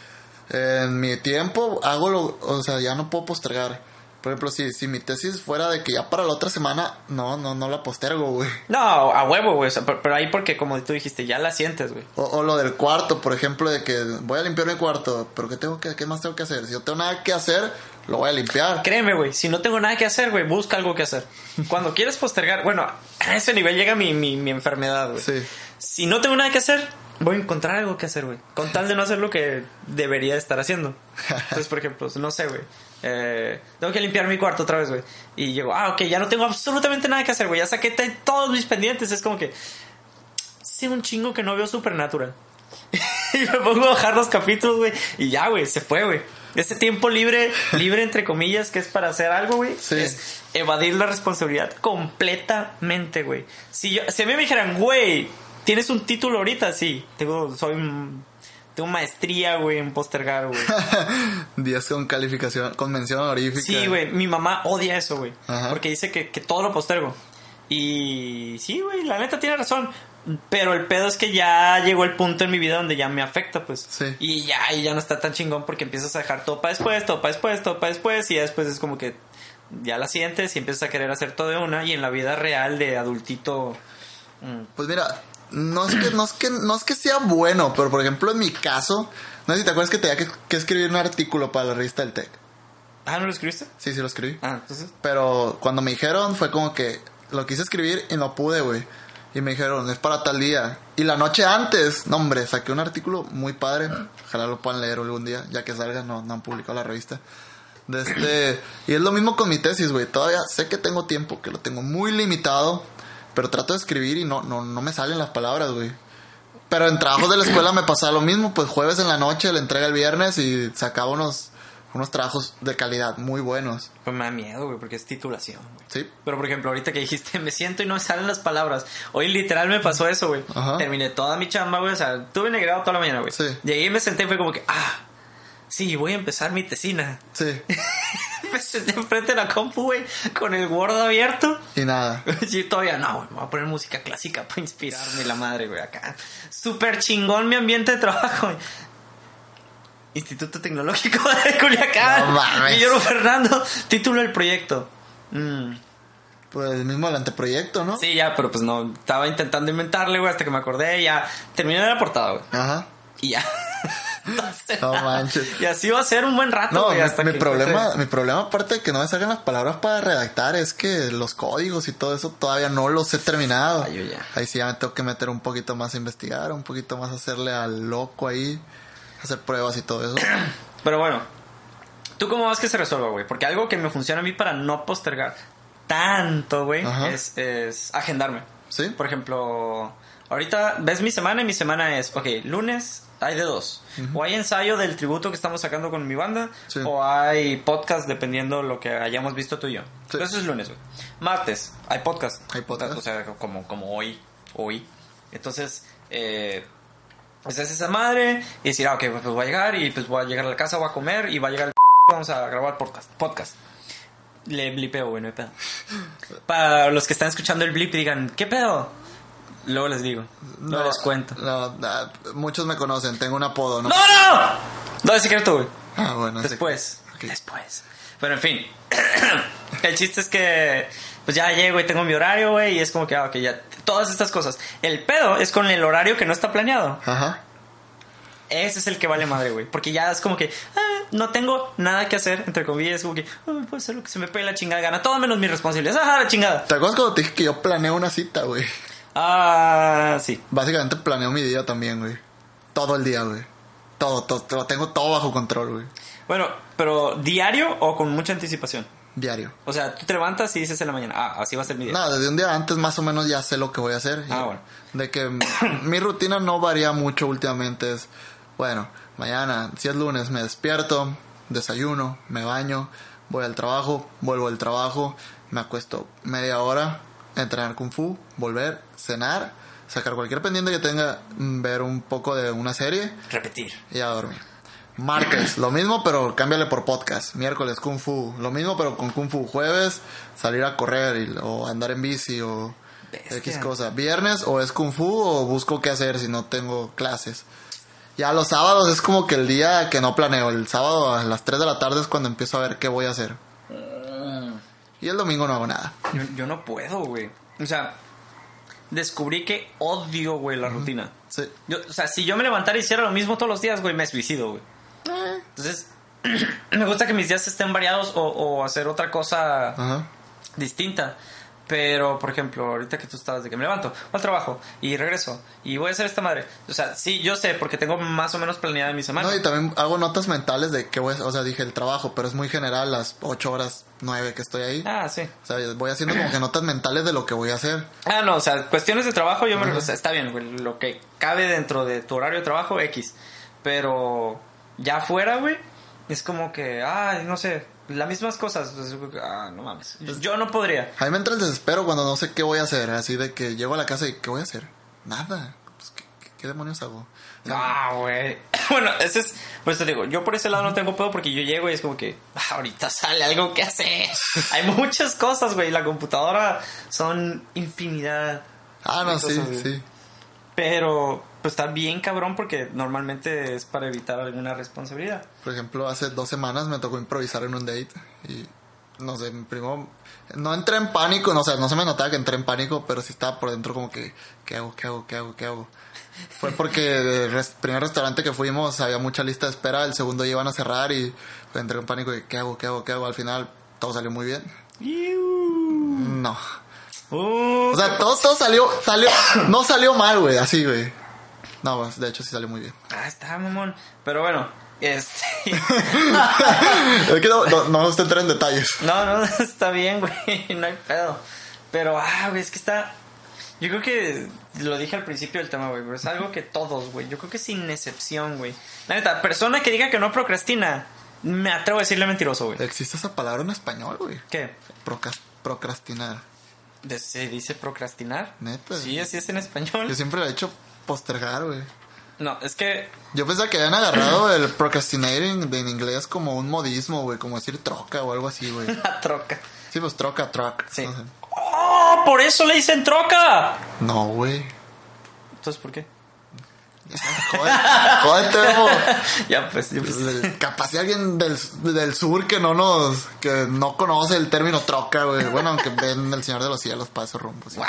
en mi tiempo, hago lo, o sea, ya no puedo postergar. Por ejemplo, si, si mi tesis fuera de que ya para la otra semana, no, no, no la postergo, güey. No, a huevo, güey. O sea, pero, pero ahí porque, como tú dijiste, ya la sientes, güey. O, o lo del cuarto, por ejemplo, de que voy a limpiar mi cuarto, pero ¿qué, tengo que, ¿qué más tengo que hacer? Si yo tengo nada que hacer, lo voy a limpiar. Créeme, güey, si no tengo nada que hacer, güey, busca algo que hacer. Cuando quieres postergar, bueno, a ese nivel llega mi, mi, mi enfermedad, güey. Sí. Si no tengo nada que hacer, voy a encontrar algo que hacer, güey. Con tal de no hacer lo que debería estar haciendo. Entonces, por ejemplo, no sé, güey. eh, tengo que limpiar mi cuarto otra vez, güey. Y llego, ah, ok, ya no tengo absolutamente nada que hacer, güey. Ya saqué todos mis pendientes. Es como que. Sé un chingo que no veo Supernatural. y me pongo a bajar los capítulos, güey. Y ya, güey, se fue, güey. Ese tiempo libre, libre entre comillas, que es para hacer algo, güey, Sí. es evadir la responsabilidad completamente, güey. Si, yo, si a mí me dijeran, güey, ¿tienes un título ahorita? Sí, tengo, soy, tengo maestría, güey, en postergar, güey. Días con calificación, con mención honorífica. Sí, güey, mi mamá odia eso, güey. Porque dice que, que todo lo postergo. Y sí, güey, la neta tiene razón. Pero el pedo es que ya llegó el punto en mi vida donde ya me afecta, pues. Sí. Y ya, y ya no está tan chingón porque empiezas a dejar todo para después, todo para después, todo para después. Y ya después es como que ya la sientes y empiezas a querer hacer todo de una. Y en la vida real de adultito. mm, Pues mira, no es que, no es que, no es que sea bueno, pero por ejemplo en mi caso, no sé si te acuerdas que tenía que, que escribir un artículo para la revista del TEC. Ah, ¿no lo escribiste? Sí, sí lo escribí. Ah, entonces. Pero cuando me dijeron fue como que lo quise escribir y no pude, güey. Y me dijeron, es para tal día. Y la noche antes, no hombre, saqué un artículo muy padre. Ojalá lo puedan leer algún día, ya que salga, no, no han publicado la revista. De este, y es lo mismo con mi tesis, güey. Todavía sé que tengo tiempo, que lo tengo muy limitado. Pero trato de escribir y no, no, no me salen las palabras, güey. Pero en trabajos de la escuela me pasaba lo mismo. Pues jueves en la noche, la entrega el viernes y sacaba unos, unos trabajos de calidad muy buenos. Pues me da miedo, güey, porque es titulación, güey. Sí. Pero por ejemplo, ahorita que dijiste, me siento y no me salen las palabras. Hoy literal me pasó eso, güey. Ajá. Terminé toda mi chamba, güey. O sea, tuve negrado toda la mañana, güey. Sí. Llegué y me senté y fue como que, ah, sí, voy a empezar mi tesina. Sí. me senté enfrente de la compu, güey, con el Word abierto. Y nada. Y todavía no, güey, me voy a poner música clásica para inspirarme la madre, güey, acá. Súper chingón mi ambiente de trabajo, güey. Instituto Tecnológico de Culiacán. No. Guillermo Fernando, título del proyecto. Mm. Pues el mismo el anteproyecto, ¿no? Sí, ya, pero pues no, estaba intentando inventarle, güey, hasta que me acordé, ya terminé la portada, güey. Ajá. Y ya. no manches. Y así va a ser un buen rato, No, güey, hasta mi que problema, encuentre- mi problema aparte de que no me salgan las palabras para redactar es que los códigos y todo eso todavía no los he terminado. Ay, yo ya. Ahí sí ya me tengo que meter un poquito más a investigar, un poquito más a hacerle al loco ahí, hacer pruebas y todo eso. Pero bueno, ¿tú cómo vas que se resuelva, güey? Porque algo que me funciona a mí para no postergar tanto, güey, es agendarme. ¿Sí? Por ejemplo, ahorita ves mi semana y mi semana es, ok, lunes hay de dos. O hay ensayo del tributo que estamos sacando con mi banda, Sí. o hay podcast dependiendo lo que hayamos visto tú y yo. Sí. Eso es lunes, güey. Martes hay podcast. Hay podcast. O sea, como, como hoy, hoy. Entonces, eh, pues es esa madre y decir, ah, ok, pues voy a llegar y pues voy a llegar a la casa, voy a comer y va a llegar el vamos a grabar podcast. podcast. Le blipeo, güey, no hay pedo. Para los que están escuchando el blip y digan, ¿qué pedo? Luego les digo, no, les cuento. No, ah, muchos me conocen, tengo un apodo, ¿no? ¡No, no! No es secreto, güey. Ah, bueno. Después. Después. Pero en fin. el chiste es que. Pues ya llego y tengo mi horario, güey. Y es como que, ah, ok, ya. Todas estas cosas. El pedo es con el horario que no está planeado. Ajá. Ese es el que vale madre, güey. Porque ya es como que. ah, no tengo nada que hacer, entre comillas. Es como que. puedo hacer lo que se me pegue la chingada gana. Todo menos mis responsabilidades. ¡Ah, la chingada! ¿Te acuerdas cuando te dije que yo planeo una cita, güey? Ah, sí. Básicamente planeo mi día también, güey. Todo el día, güey. Todo, todo, todo, tengo todo bajo control, güey. Bueno, pero ¿diario o con mucha anticipación? Diario. O sea, tú te levantas y dices en la mañana, ah, así va a ser mi día. Nada, desde un día antes más o menos ya sé lo que voy a hacer. Ah, bueno. De que mi rutina no varía mucho últimamente. Es, bueno, mañana, si es lunes, me despierto, desayuno, me baño, voy al trabajo, vuelvo al trabajo, me acuesto media hora, entrenar kung fu, volver, cenar, sacar cualquier pendiente que tenga, mm, ver un poco de una serie Repetir. y a dormir. Martes, lo mismo, pero cámbiale por podcast. Miércoles, Kung Fu, lo mismo, pero con Kung Fu. Jueves, salir a correr y- o andar en bici o Bestia. X cosa. Viernes, o es Kung Fu o busco qué hacer si no tengo clases. Ya los sábados es como que el día que no planeo. El sábado a las 3 de la tarde es cuando empiezo a ver qué voy a hacer. Y el domingo no hago nada. Yo, yo no puedo, güey. O sea, descubrí que odio, güey, la rutina. Sí. Yo, o sea, si yo me levantara y hiciera lo mismo todos los días, güey, me suicido, güey. Entonces, me gusta que mis días estén variados o, o hacer otra cosa Ajá. distinta. Pero, por ejemplo, ahorita que tú estabas de que me levanto, voy al trabajo y regreso y voy a hacer esta madre. O sea, sí, yo sé, porque tengo más o menos planeada mi semana. No, y también hago notas mentales de qué voy a O sea, dije el trabajo, pero es muy general, las 8 horas, 9 que estoy ahí. Ah, sí. O sea, voy haciendo como que notas mentales de lo que voy a hacer. Ah, no, o sea, cuestiones de trabajo, yo me o sea, está bien, güey, lo que cabe dentro de tu horario de trabajo, X. Pero ya afuera, güey, es como que, ah, no sé, las mismas cosas. Es como que, Ah, no mames. Yo no podría. A mí me entra el desespero cuando no sé qué voy a hacer. Así de que llego a la casa y ¿qué voy a hacer? Nada. Pues, ¿qué, demonios hago? Ah, güey. Bueno, ese es, pues te digo, yo por ese lado no tengo pedo porque yo llego y es como que, ah, ahorita sale algo que hacer. Hay muchas cosas, güey. La computadora son infinidad. Ah, no, sí, sí. Pero, pues está bien cabrón porque normalmente es para evitar alguna responsabilidad. Por ejemplo, hace dos semanas me tocó improvisar en un date y no sé, mi primo, no entré en pánico, no, o sea, no se me notaba que entré en pánico, pero sí estaba por dentro como que, ¿qué hago, qué hago, qué hago, qué hago? Fue porque el primer restaurante que fuimos había mucha lista de espera, el segundo ya iban a cerrar y pues, entré en pánico y ¿qué hago, qué hago, qué hago? Al final todo salió muy bien. No. Uh, O sea, todo, todo salió, salió, no salió mal, güey, así, güey. No, de hecho sí salió muy bien. ah, está, mamón. Pero bueno, este. Es que no, no, no gusta entrar en detalles. no, no, está bien, güey. No hay pedo. Pero, ah, güey, es que está. Yo creo que lo dije al principio del tema, güey, pero es algo que todos, güey. Yo creo que sin excepción, güey. La neta, persona que diga que no procrastina, me atrevo a decirle mentiroso, güey. ¿Existe esa palabra en español, güey? ¿Qué? Procrastinar. ¿Se dice procrastinar? Neta. Sí, así es en español. Yo siempre le he hecho postergar, güey. No, es que. Yo pensaba que habían agarrado el procrastinating de en inglés como un modismo, güey, como decir troca o algo así, güey. La troca. Sí, pues troca, truck. Sí. No, sé. ¡Oh! Por eso le dicen troca. No, güey. Entonces, ¿por qué? Joder, jódete, ya, pues, yo pues. El- Capaz si alguien del, del sur que no nos, que no conoce el término troca, güey. Bueno, aunque ven el Señor de los Cielos para esos rumbos. sí.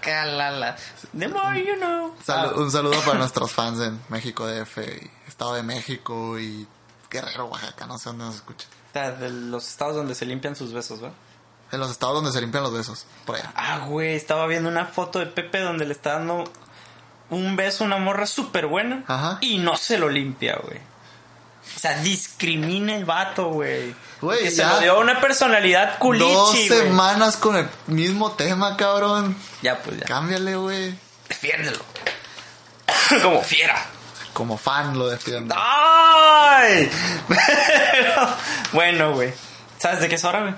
The more you know. Sal- Ah, un saludo para nuestros fans en México DF y Estado de México y Guerrero, Oaxaca, no sé dónde nos escuchan. Ah, de los estados donde se limpian sus besos, ¿va? En los estados donde se limpian los besos, por allá. Ah, güey, estaba viendo una foto de Pepe donde le está dando un beso a una morra súper buena Ajá. y no se lo limpia, güey. O sea, discrimina el vato, güey. Güey, Que se lo dio una personalidad Dos culichi, güey. semanas con el mismo tema, cabrón. Ya, pues ya. Cámbiale, güey. Defiéndelo. Como fiera. Como fan lo defiendo. ¡Ay! Pero, bueno, güey. ¿Sabes de qué es hora, güey?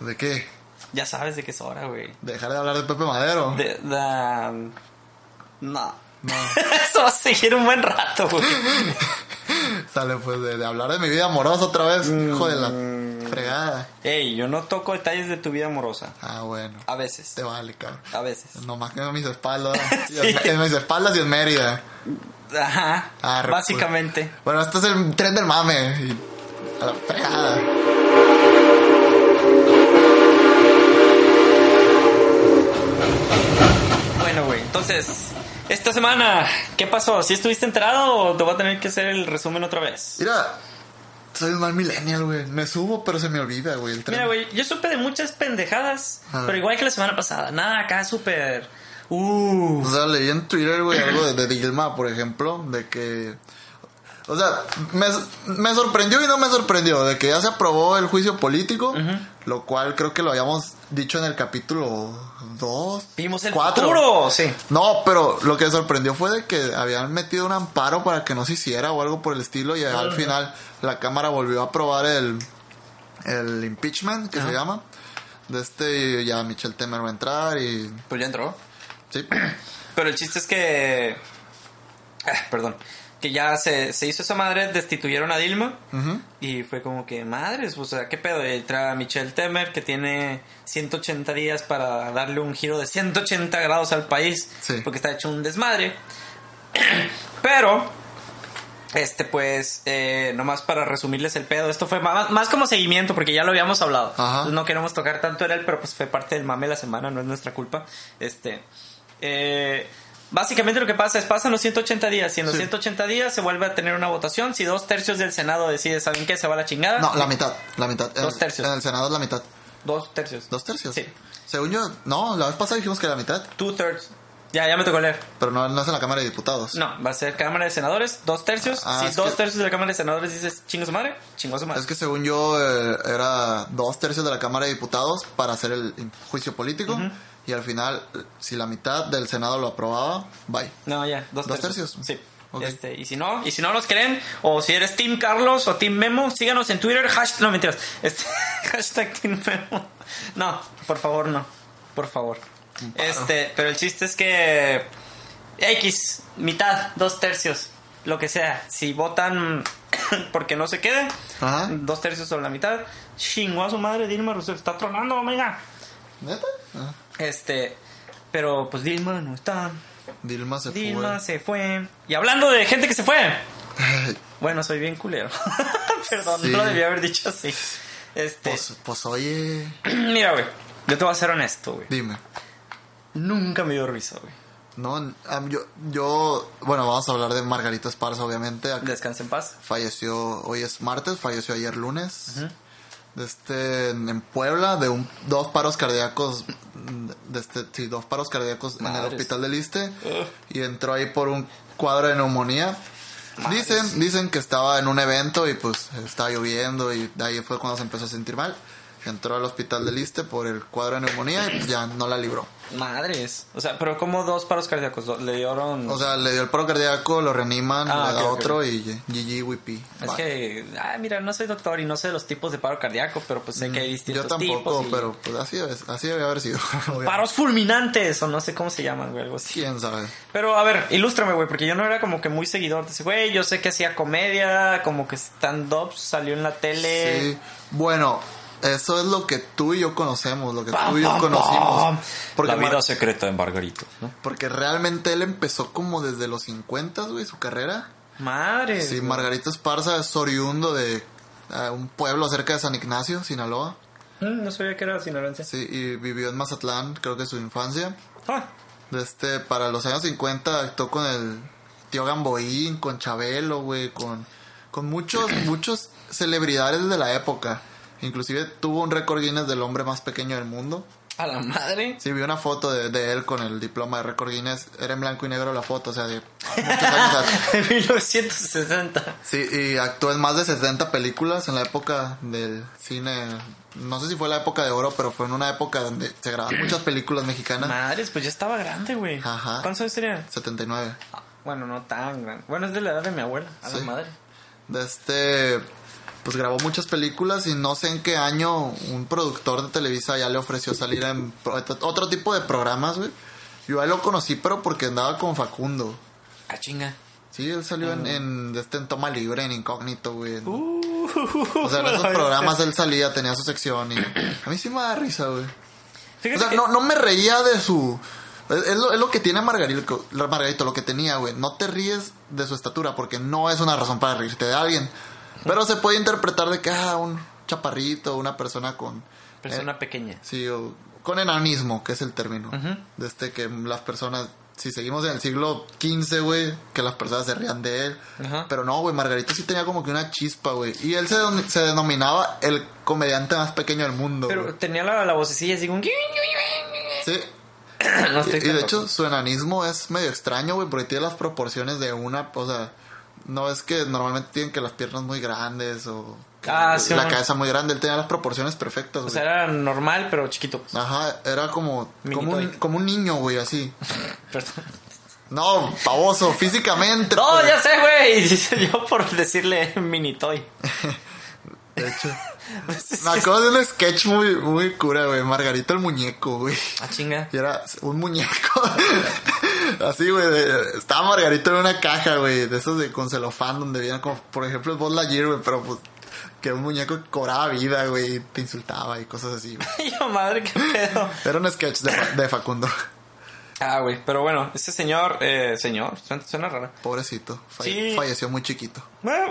¿De qué? Ya sabes de qué es hora, güey. ¿Dejar de hablar de Pepe Madero? De, de- No. No. Eso va a seguir un buen rato, güey. Sale pues de, de hablar de mi vida amorosa otra vez. Hijo de la fregada. Ey, yo no toco detalles de tu vida amorosa. Ah, bueno. A veces. Te vale, cabrón. A veces. Nomás que en mis espaldas. Sí. en, mis espaldas y en Mérida. Ajá. Arre, pues. básicamente. Bueno, este es el tren del mame. Y a la fregada. Bueno, güey. Entonces, esta semana, ¿qué pasó? ¿Sí estuviste enterado o te voy a tener que hacer el resumen otra vez? Mira, soy un mal millennial, güey. Me subo, pero se me olvida, güey. El tren. Mira, güey, yo supe de muchas pendejadas, pero igual que la semana pasada. Nada acá súper... Uh. O sea, leí en Twitter, güey, algo de, de Dilma, por ejemplo, de que... O sea, me, me sorprendió y no me sorprendió, de que ya se aprobó el juicio político, lo cual creo que lo habíamos dicho en el capítulo 2. Vimos el 4. futuro, sí. No, pero lo que sorprendió fue de que habían metido un amparo para que no se hiciera o algo por el estilo y al final la Cámara volvió a aprobar el, el impeachment, que se llama. De este, y ya Michelle Temer va a entrar y... Pues ya entró. Sí. Pero el chiste es que. Ah, perdón. Que ya se, se hizo esa madre, destituyeron a Dilma. Y fue como que, madres, o sea, ¿qué pedo? Y entra Michelle Temer, que tiene 180 días para darle un giro de 180 grados al país. Sí. Porque está hecho un desmadre. Pero. Este, pues, eh, nomás para resumirles el pedo, esto fue más, más como seguimiento, porque ya lo habíamos hablado. Entonces, no queremos tocar tanto en él, pero pues fue parte del mame de la semana, no es nuestra culpa. Este, eh, básicamente lo que pasa es, pasan los 180 días, y en los Sí. 180 días se vuelve a tener una votación, si dos tercios del Senado decide, ¿saben qué? Se va a la chingada. No, la mitad, la mitad. Dos tercios. En el Senado es la mitad. Dos tercios. Dos tercios. Sí. Según yo, no, la vez pasada dijimos que la mitad, Two thirds. Ya, ya me tocó leer. pero no, no es en la Cámara de Diputados. No, va a ser Cámara de Senadores, dos tercios. Ah, si dos que- tercios de la Cámara de Senadores dices, chingo su madre, chingo su madre. Es que según yo eh, era dos tercios de la Cámara de Diputados para hacer el juicio político y al final, si la mitad del Senado lo aprobaba, bye. No, ya, dos, ¿Dos tercios. tercios? Sí. Este, y si no, y si no nos creen, o si eres Team Carlos o Team Memo, síganos en Twitter, hashtag, no mentiras, este, hashtag Team Memo. No, por favor, no. Por favor. Este, pero el chiste es que X, mitad, dos tercios, lo que sea. Si votan porque no se quede, Ajá. dos tercios o la mitad, chingó a su madre, Dilma Rousseff, está tronando, omega. ¿Neta? Ah. Este, pero pues Dilma no está. Dilma se Dilma fue. se fue. Y hablando de gente que se fue. Bueno, soy bien culero. Perdón, Sí. no lo debía haber dicho así. Este, Pues, pues oye, mira, güey, yo te voy a ser honesto, güey. dime. Nunca me dio risa, güey. No, am, yo, yo, bueno, vamos a hablar de Margarita Esparza, obviamente. Descansa en paz. Falleció, hoy es martes, falleció ayer lunes. de este, en Puebla, de un, dos paros cardíacos, de este, sí, dos paros cardíacos en el hospital del Iste. Y entró ahí por un cuadro de neumonía. Dicen, dicen que estaba en un evento y pues estaba lloviendo y de ahí fue cuando se empezó a sentir mal. Entró al hospital del Iste por el cuadro de neumonía y pues ya no la libró. Madres. O sea, pero como dos paros cardíacos. Le dieron. O sea, le dio el paro cardíaco, lo reaniman, Ah, le da otro y GG Whippy. es que, ah, mira, no soy doctor y no sé los tipos de paro cardíaco, pero pues sé que hay distintos Mm, Yo tampoco, tipos. y- pero pues así, es- así debe haber sido. Paros fulminantes, o no sé cómo se llaman, güey, algo así. ¿Quién sabe? Pero a ver, ilústrame, güey, porque yo no era como que muy seguidor de ese güey. Yo sé que hacía comedia, como que stand-up, salió en la tele. Sí. Bueno, eso es lo que tú y yo conocemos, lo que Pam, tú y yo pam, conocimos. pam. Porque, la vida Mar- secreta de Margarito, ¿no? porque realmente él empezó como desde los 50, güey, su carrera. Madre. Sí. Margarito Esparza es oriundo de eh, un pueblo cerca de San Ignacio, Sinaloa. Mm, no sabía que era sinaloense. Sí, y vivió en Mazatlán, creo que su infancia. Ah, este, para los años 50 actuó con el tío Gamboín, con Chabelo, güey, con, con muchos, muchos celebridades de la época. Inclusive tuvo un récord Guinness del hombre más pequeño del mundo. a la madre. Sí, vi una foto de, de él con el diploma de récord Guinness. Era en blanco y negro la foto, o sea, de muchos años. En 1960. Sí, y actuó en más de 70 películas en la época del cine. No sé si fue la época de oro, pero fue en una época donde se grababan muchas películas mexicanas. Madres, pues ya estaba grande, güey. Ajá. ¿Cuántos años tenía? 79. Ah, Bueno, no tan grande. Bueno, es de la edad de mi abuela, a Sí. la madre. de este pues grabó muchas películas y no sé en qué año un productor de Televisa ya le ofreció salir en otro tipo de programas, güey. Yo a él lo conocí, pero porque andaba con Facundo. Ah, chinga. Sí, él salió Ah. en, en, este, en Toma Libre, en Incógnito, güey. Uh, o sea, en esos programas bestia. él salía, tenía su sección y a mí sí me da risa, güey. O sea, que- no, no me reía de su... Es, es lo, es lo que tiene Margarito, Margarito, lo que tenía, güey. No te ríes de su estatura porque no es una razón para reírte de alguien. Pero se puede interpretar de que, ah, un chaparrito, una persona con... Persona eh, pequeña. sí, o con enanismo, que es el término. Ujú. De este que las personas... Si seguimos en el siglo XV, güey, que las personas se rían de él. Ajá. Pero no, güey, Margarito sí tenía como que una chispa, güey. Y él se, denominaba el comediante más pequeño del mundo. Pero tenía la, la vocecilla así como... Sí, No Y, estoy y de loco. hecho, su enanismo es medio extraño, güey, porque tiene las proporciones de una, o sea, no es que normalmente tienen que las piernas muy grandes o Ah, sí, la cabeza muy grande, él tenía las proporciones perfectas, O güey. sea, era normal, pero chiquito. pues. Ajá, era como, como, un, como un niño, güey, así. Perdón. No, pavoso, físicamente. No, pues. ya sé, güey. Yo por decirle mini toy. De hecho, me acuerdo de un sketch muy, muy cura, güey, Margarito el muñeco, güey. Ah, chinga. Y era un muñeco. Así, güey. Estaba Margarito en una caja, güey. De esos de con celofán, donde vienen como, por ejemplo, el Buzz Lightyear, güey. Pero pues, que un muñeco que cobraba vida, güey. y Te insultaba y cosas así, güey. Yo, madre, qué pedo. Era un sketch de, Fa- de Facundo. Ah, güey. Pero bueno, este señor, eh, señor, suena, suena raro. Pobrecito. Falle- Sí. Falleció muy chiquito. Bueno,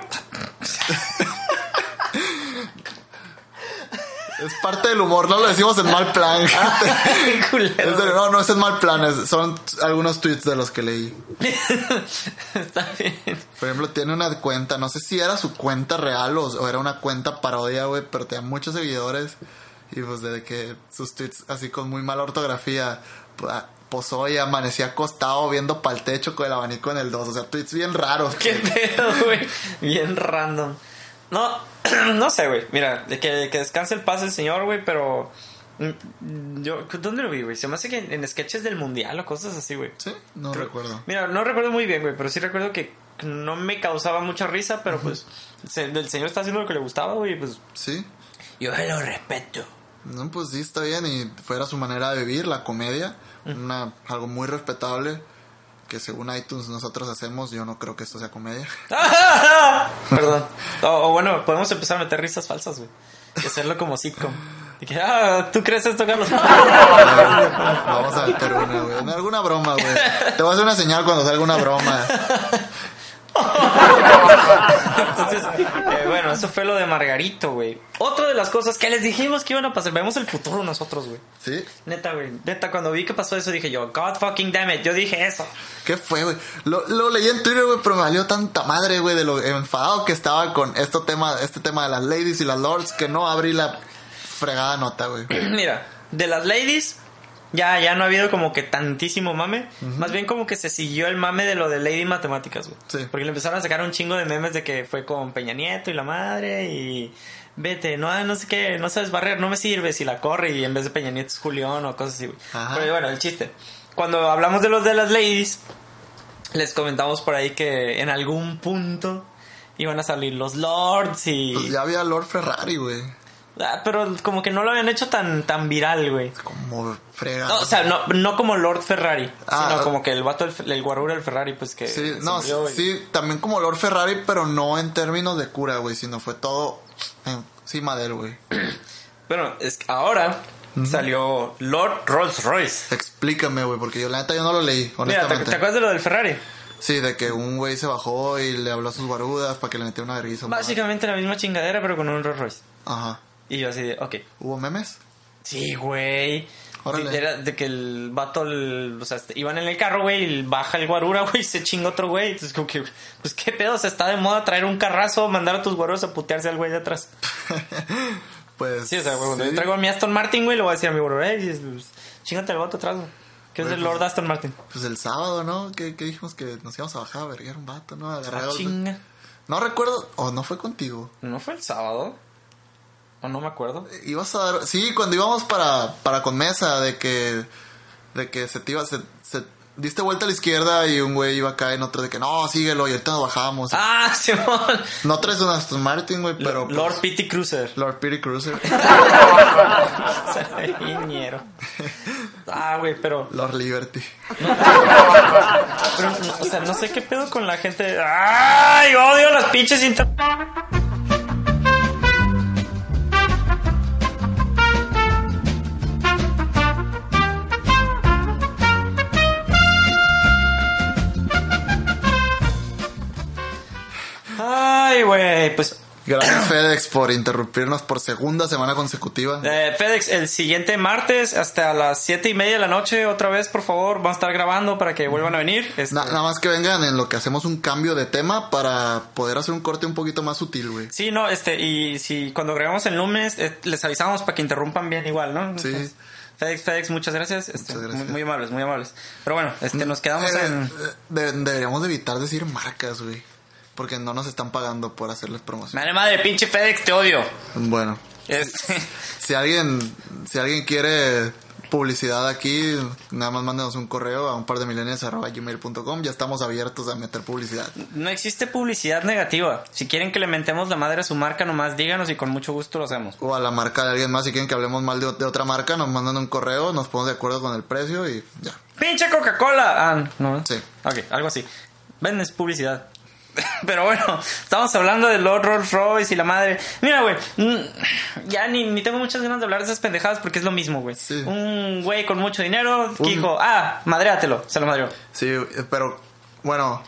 Es parte del humor, no lo decimos en mal plan. no, no es en mal plan. es- son algunos tweets de los que leí. Está bien. Por ejemplo, tiene una cuenta, no sé si era su cuenta real o, o era una cuenta parodia, güey, pero tenía muchos seguidores. Y pues desde que sus tweets así con muy mala ortografía, pa- posó y amanecía acostado viendo pa'l techo con el abanico en el 2. O sea, tweets bien raros. Qué pedo, güey. Bien random. No, no sé, güey. Mira, que, que descanse el paz el señor, güey, pero. mm, Yo, ¿dónde lo vi, güey? Se me hace que en, en sketches del mundial o cosas así, güey. Sí, no recuerdo. Mira, no recuerdo muy bien, güey, pero sí recuerdo que no me causaba mucha risa, pero pues se- el señor está haciendo lo que le gustaba, güey, pues Sí. yo se lo respeto. No, pues sí, está bien. Y fuera su manera de vivir, la comedia. Una, algo muy respetable. Que según iTunes nosotros hacemos. Yo no creo que esto sea comedia. Perdón. O, o bueno, podemos empezar a meter risas falsas, güey. Y hacerlo como sitcom. Y que, ah, ¿tú crees esto, Carlos? Vamos a meter una, güey. Alguna broma, güey. Te voy a hacer una señal cuando salga una broma. Entonces, eh, bueno, eso fue lo de Margarito, güey. Otra de las cosas que les dijimos que iban a pasar. Vemos el futuro nosotros, güey. ¿Sí? Neta, güey. Neta, cuando vi que pasó eso dije yo, God fucking damn it. Yo dije eso. ¿Qué fue, güey? Lo, lo leí en Twitter, güey, pero me valió tanta madre, güey, de lo enfadado que estaba con este tema, este tema de las ladies y las lords, que no abrí la fregada nota, güey. Mira, de las ladies, ya, ya no ha habido como que tantísimo mame. Más bien como que se siguió el mame de lo de Lady Matemáticas, güey. Sí. Porque le empezaron a sacar un chingo de memes de que fue con Peña Nieto y la madre y... Vete, no, no sé qué, no sabes barrer, no me sirve si la corre y en vez de Peña Nieto es Julián o cosas así, güey. Pero bueno, el chiste. Cuando hablamos de los de las ladies, les comentamos por ahí que en algún punto iban a salir los lords y... Pues ya había Lord Ferrari, güey. Ah, pero como que no lo habían hecho tan, tan viral, güey. Como fregado. No, o sea, no, no como Lord Ferrari, Ah, sino ah. como que el vato, el, el guarura del Ferrari, pues que... Sí, no, murió y- sí, también como Lord Ferrari, pero no en términos de cura, güey, sino fue todo encima de él, güey. Bueno, es que ahora salió Lord Rolls Royce. Explícame, güey, porque yo la neta yo no lo leí, Mira, ¿te, honestamente. te acuerdas de lo del Ferrari? Sí, de que un güey se bajó y le habló a sus guarudas para que le metiera una vergüenza. Básicamente la misma chingadera, pero con un Rolls Royce. Ajá. Y yo así de, ok. ¿Hubo memes? Sí, güey. Órale. Era de que el vato, el- o sea, este, iban en el carro, güey, y baja el guarura, güey, y se chinga otro güey. Entonces, como que, pues qué pedo, se está de moda traer un carrazo, mandar a tus guaruras a putearse al güey de atrás. Pues. Sí, o sea, güey, cuando sí. yo traigo a mi Aston Martin, güey, le voy a decir a mi hey, pues, chingate el vato atrás, güey. Que es Güey, el pues- Lord Aston Martin. Pues el sábado, ¿no? ¿Qué, qué dijimos que nos íbamos a bajar a verguer un vato, ¿no? Agarrar Ah, golpes. chinga. No recuerdo, o no fue contigo. ¿No fue el sábado? O no me acuerdo. Ibas a dar. Sí, cuando íbamos para, para con mesa, de que. De que se te iba. Se, se- diste vuelta a la izquierda y un güey iba acá en otro de que no, síguelo y ahorita nos bajamos. Ah, Simón. No traes un Aston Martin, güey, pero. pues, Lord Pitty Cruiser. Lord Pity Cruiser. Ah, güey, pero, Lord Liberty. pero, o sea, no sé qué pedo con la gente. ¡Ay! Odio las pinches inter... Ay, güey, pues Gracias FedEx por interrumpirnos por segunda semana consecutiva. Eh, FedEx, el siguiente martes hasta las siete y media de la noche, otra vez, por favor, vamos a estar grabando para que vuelvan a venir. Este, Na- nada más que vengan en lo que hacemos un cambio de tema para poder hacer un corte un poquito más sutil, güey. Sí, no, este, y si cuando grabamos el lunes, eh, les avisamos para que interrumpan bien igual, ¿no? Sí. FedEx, FedEx, muchas gracias. Este, Muchas gracias. Muy, muy amables, muy amables. Pero bueno, este, nos quedamos Eh, en... eh, de- deberíamos de evitar decir marcas, güey. Porque no nos están pagando por hacerles promoción. Madre madre, pinche FedEx, te odio. Bueno, Este, si alguien, si alguien quiere publicidad aquí, nada más mándenos un correo a un par de milenios arroba gmail.com. Ya estamos abiertos a meter publicidad. no existe publicidad negativa. Si quieren que le mentemos la madre a su marca, nomás díganos y con mucho gusto lo hacemos. O a la marca de alguien más, si quieren que hablemos mal de, de otra marca, nos mandan un correo, nos ponemos de acuerdo con el precio y ya. ¡Pinche Coca-Cola! Ah, no. Sí. Ok, algo así. Vendes publicidad. Pero bueno, estamos hablando de Lord Rolls Royce y la madre. Mira, güey, ya ni, ni tengo muchas ganas de hablar de esas pendejadas porque es lo mismo, güey. Sí. Un güey con mucho dinero que Un- dijo, ah, madréatelo, se lo madreó. Sí, eh, pero bueno,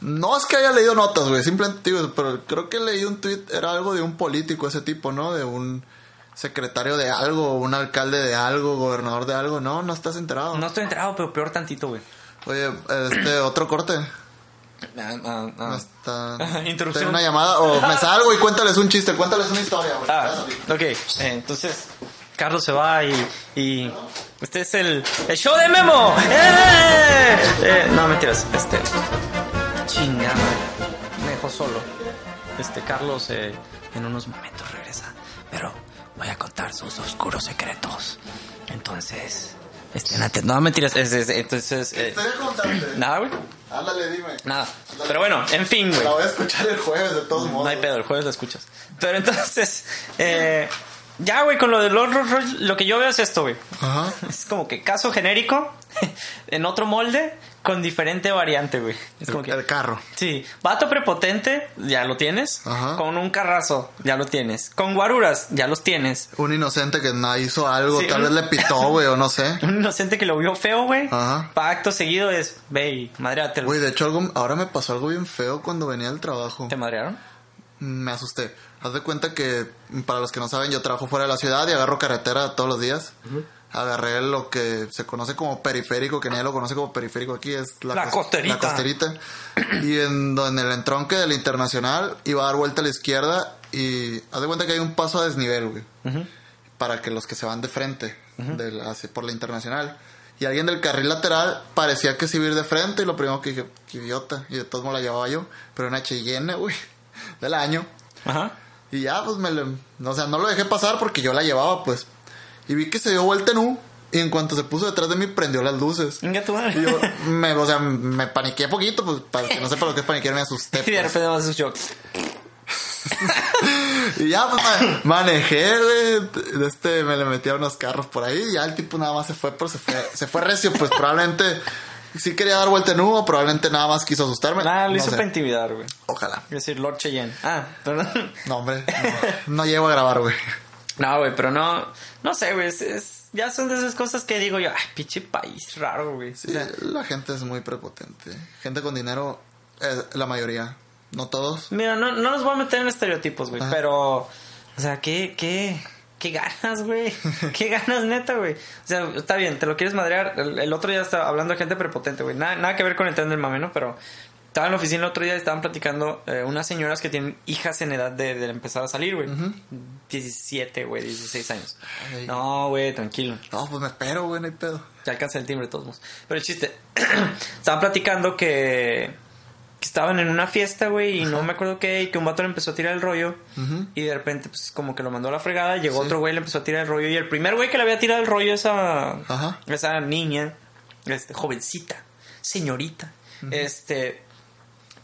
no es que haya leído notas, güey, simplemente digo, pero creo que leí un tweet, era algo de un político ese tipo, ¿no? De un secretario de algo, un alcalde de algo, gobernador de algo, no, no estás enterado. No estoy enterado, pero peor tantito, güey. Oye, este otro corte. Ah, ah, ah. Está. Interrupción. Tengo una llamada o me salgo y cuéntales un chiste, cuéntales una historia, güey. Ah, ok. Eh, entonces, Carlos se va y, y este es el, el show de Memo. ¡Eh! Eh, no, mentiras. Este, chingada, me dejó solo. Este, Carlos eh, en unos momentos regresa, pero voy a contar sus oscuros secretos. Entonces, estén atentos. No, mentiras. es- es- entonces, eh, Estoy contando. nada, güey. Ándale, dime. Nada. Pero bueno, en fin, güey. La voy a escuchar el jueves de todos modos. No hay pedo, el jueves lo escuchas. Pero entonces, eh, ya, güey, con lo de Lord Rolls Royce, lo que yo veo es esto, güey. Ajá. Es como que caso genérico, en otro molde, con diferente variante, güey. Es como El, que, el carro. sí, vato prepotente, ya lo tienes. Ajá. Con un carrazo, ya lo tienes. Con guaruras, ya los tienes. Un inocente que no hizo algo, Sí, tal un- vez le pitó, güey, o no sé. Un inocente que lo vio feo, güey. Ajá. Pa' acto seguido es, ve y madreátelo. Güey, de hecho, algo, ahora me pasó algo bien feo cuando venía del trabajo. ¿Te madrearon? Me asusté. Haz de cuenta que, para los que no saben, yo trabajo fuera de la ciudad y agarro carretera todos los días. Agarré lo que se conoce como periférico, que nadie lo conoce como periférico aquí, es La cos- costerita. La costerita. Y en, en el entronque del internacional iba a dar vuelta a la izquierda y haz de cuenta que hay un paso a desnivel, güey. Para que los que se van de frente hacia- por la internacional. Y alguien del carril lateral parecía que se iba a ir de frente y lo primero que dije, qué idiota. Y de todos modos la llevaba yo. Pero una Cheyenne, güey, del año. Ajá. Y ya, pues me lo... O sea, no lo dejé pasar porque yo la llevaba, pues. Y vi que se dio vuelta en U. Y en cuanto se puso detrás de mí, prendió las luces. Venga tu madre. Y yo, me, o sea, me paniqué poquito, pues, para que no sepa lo que es paniquear, me asusté. Y de pues. repente. Y ya, pues, ma- manejé, güey. De este, me le metí a unos carros por ahí. Y ya el tipo nada más se fue, pero se fue, se fue recio. Pues probablemente sí quería dar vuelta en U, o probablemente nada más quiso asustarme. Nada, lo No hizo sé. para intimidar, güey. Ojalá. Es decir, Lord Cheyenne. Ah, perdón. No, hombre, no, no llego a grabar, güey. No, güey, pero no, no sé, güey, es, es- ya son de esas cosas que digo yo, ay, pinche país raro, güey. Sí, la gente es muy prepotente. Gente con dinero, eh, la mayoría. No todos. Mira, no, no los voy a meter en estereotipos, güey, pero, o sea, qué, qué, qué ganas, güey, qué ganas, neta, güey. O sea, está bien, te lo quieres madrear. El, el otro día estaba hablando de gente prepotente, güey, nada, nada que ver con el tren del mame, ¿no? Pero estaba en la oficina el otro día y estaban platicando eh, unas señoras que tienen hijas en edad de, de empezar a salir, güey. 17, güey, 16 años. Ay. No, güey, tranquilo. No, pues me espero, güey, no hay pedo. Ya alcanza el timbre de todos modos. Pero el chiste, estaban platicando que, que estaban en una fiesta, güey, y no me acuerdo qué, y que un vato le empezó a tirar el rollo, y de repente, pues como que lo mandó a la fregada, llegó Sí. otro güey, le empezó a tirar el rollo, y el primer güey que le había tirado el rollo a esa, Ajá. esa niña, este, jovencita, señorita, este,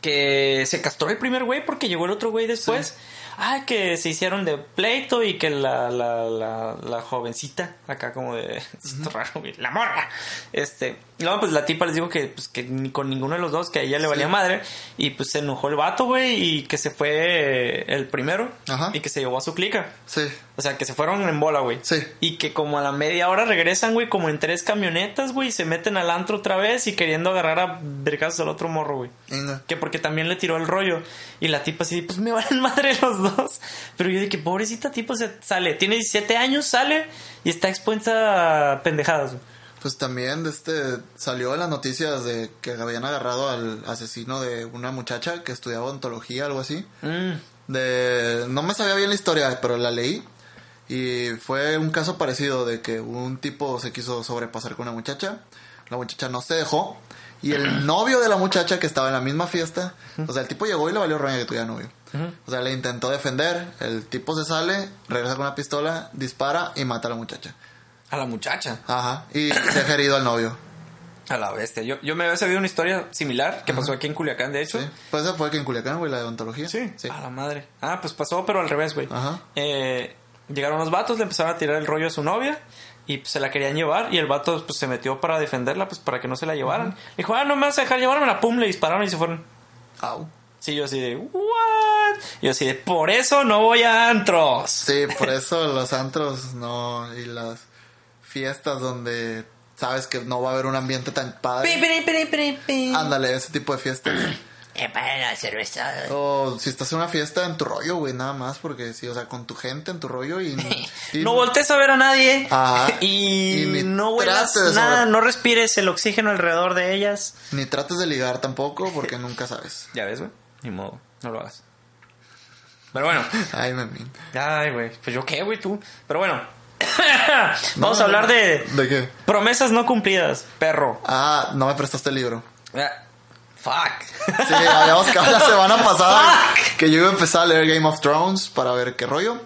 que se castró el primer güey porque llegó el otro güey después. Ah, que se hicieron de pleito y que la, la, la, la jovencita, acá como de... Esto raro, güey, la morra. Este, luego pues la tipa les dijo que, pues, que ni con ninguno de los dos, que a ella le valía madre. Y pues se enojó el vato, güey, y que se fue el primero. Ajá. Y que se llevó a su clica. Sí, O sea, que se fueron en bola, güey. Sí. Y que como a la media hora regresan, güey, como en tres camionetas, güey, y se meten al antro otra vez y queriendo agarrar a vergazos al otro morro, güey. Que porque también le tiró el rollo. Y la tipa así, pues me valen madre los dos. Pero yo dije, pobrecita tipo se sale. Tiene 17 años, sale y está expuesta a pendejadas. güey. Pues también este salió en las noticias de que habían agarrado al asesino de una muchacha que estudiaba ontología, algo así. Mm. De no me sabía bien la historia, pero la leí y fue un caso parecido de que un tipo se quiso sobrepasar con una muchacha, la muchacha no se dejó y el novio de la muchacha que estaba en la misma fiesta, o sea, el tipo llegó y le valió roña que tuviera novio. O sea, le intentó defender, el tipo se sale, regresa con una pistola, dispara y mata a la muchacha. A la muchacha. Ajá, y deja herido al novio. A la bestia. Yo, yo me había sabido una historia similar que pasó aquí en Culiacán, de hecho. Sí. Pues esa fue que en Culiacán, güey, la de ontología. Sí. Sí. A la madre. Ah, pues pasó, pero al revés, güey. Ajá. Eh, llegaron los vatos, le empezaron a tirar el rollo a su novia y pues, se la querían llevar y el vato pues se metió para defenderla, pues para que no se la llevaran. Dijo, ah, no me vas a dejar llevármela, pum, le dispararon y se fueron. Au. Sí, yo así de, what? Yo así de, por eso no voy a antros. Sí, por eso los antros no y las fiestas donde sabes que no va a haber un ambiente tan padre. pi, pi, pi, pi. Ándale, ese tipo de fiestas. Eh, para la cerveza. O si estás en una fiesta en tu rollo, güey, nada más, porque sí, o sea, con tu gente en tu rollo y... y- No voltees a ver a nadie. Ajá. Y, Y ni no huelas nada, sobre- no respires el oxígeno alrededor de ellas. Ni trates de ligar tampoco, porque nunca sabes. Ya ves, güey. Ni modo, no lo hagas. Pero bueno. Ay, memín. Ay, güey. Pues yo qué, güey, tú. Pero bueno. Vamos No, a hablar de ¿De qué? promesas no cumplidas, perro. Ah, no me prestaste el libro. Ah, Fuck. Sí, habíamos quedado la semana pasada que yo iba a empezar a leer Game of Thrones para ver qué rollo.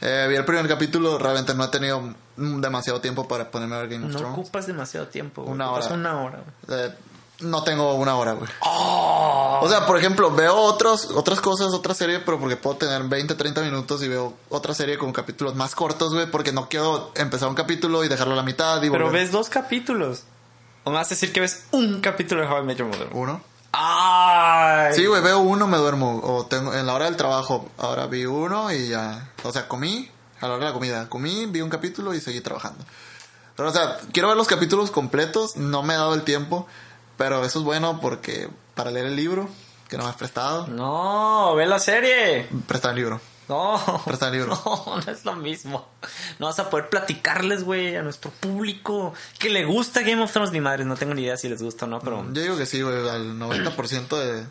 Eh, vi el primer capítulo, realmente no he tenido demasiado tiempo para ponerme a ver Game of No Thrones. ocupas demasiado tiempo. güey. Una Ocupas hora. Una hora. güey. Eh, no tengo una hora, güey. Oh. O sea, por ejemplo, veo otros, otras cosas, otra serie, pero porque puedo tener 20, 30 minutos y veo otra serie con capítulos más cortos, güey, porque no quiero empezar un capítulo y dejarlo a la mitad y Pero volver. ves dos capítulos. ¿O me vas a decir que ves un capítulo de How I Met Your Mother? Uno. ¡Ay! Sí, güey, veo uno, me duermo. O tengo, en la hora del trabajo, ahora vi uno y ya. O sea, comí a la hora de la comida. Comí, vi un capítulo y seguí trabajando. Pero, o sea, quiero ver los capítulos completos. No me he dado el tiempo. Pero eso es bueno porque para leer el libro que no me has prestado, No, ve la serie. presta el libro. No. Presta el libro. No, no es lo mismo. No vas a poder platicarles, güey, a nuestro público que le gusta Game of Thrones. Ni madres, no tengo ni idea si les gusta o no, pero. Yo digo que sí, güey. Al 90% de,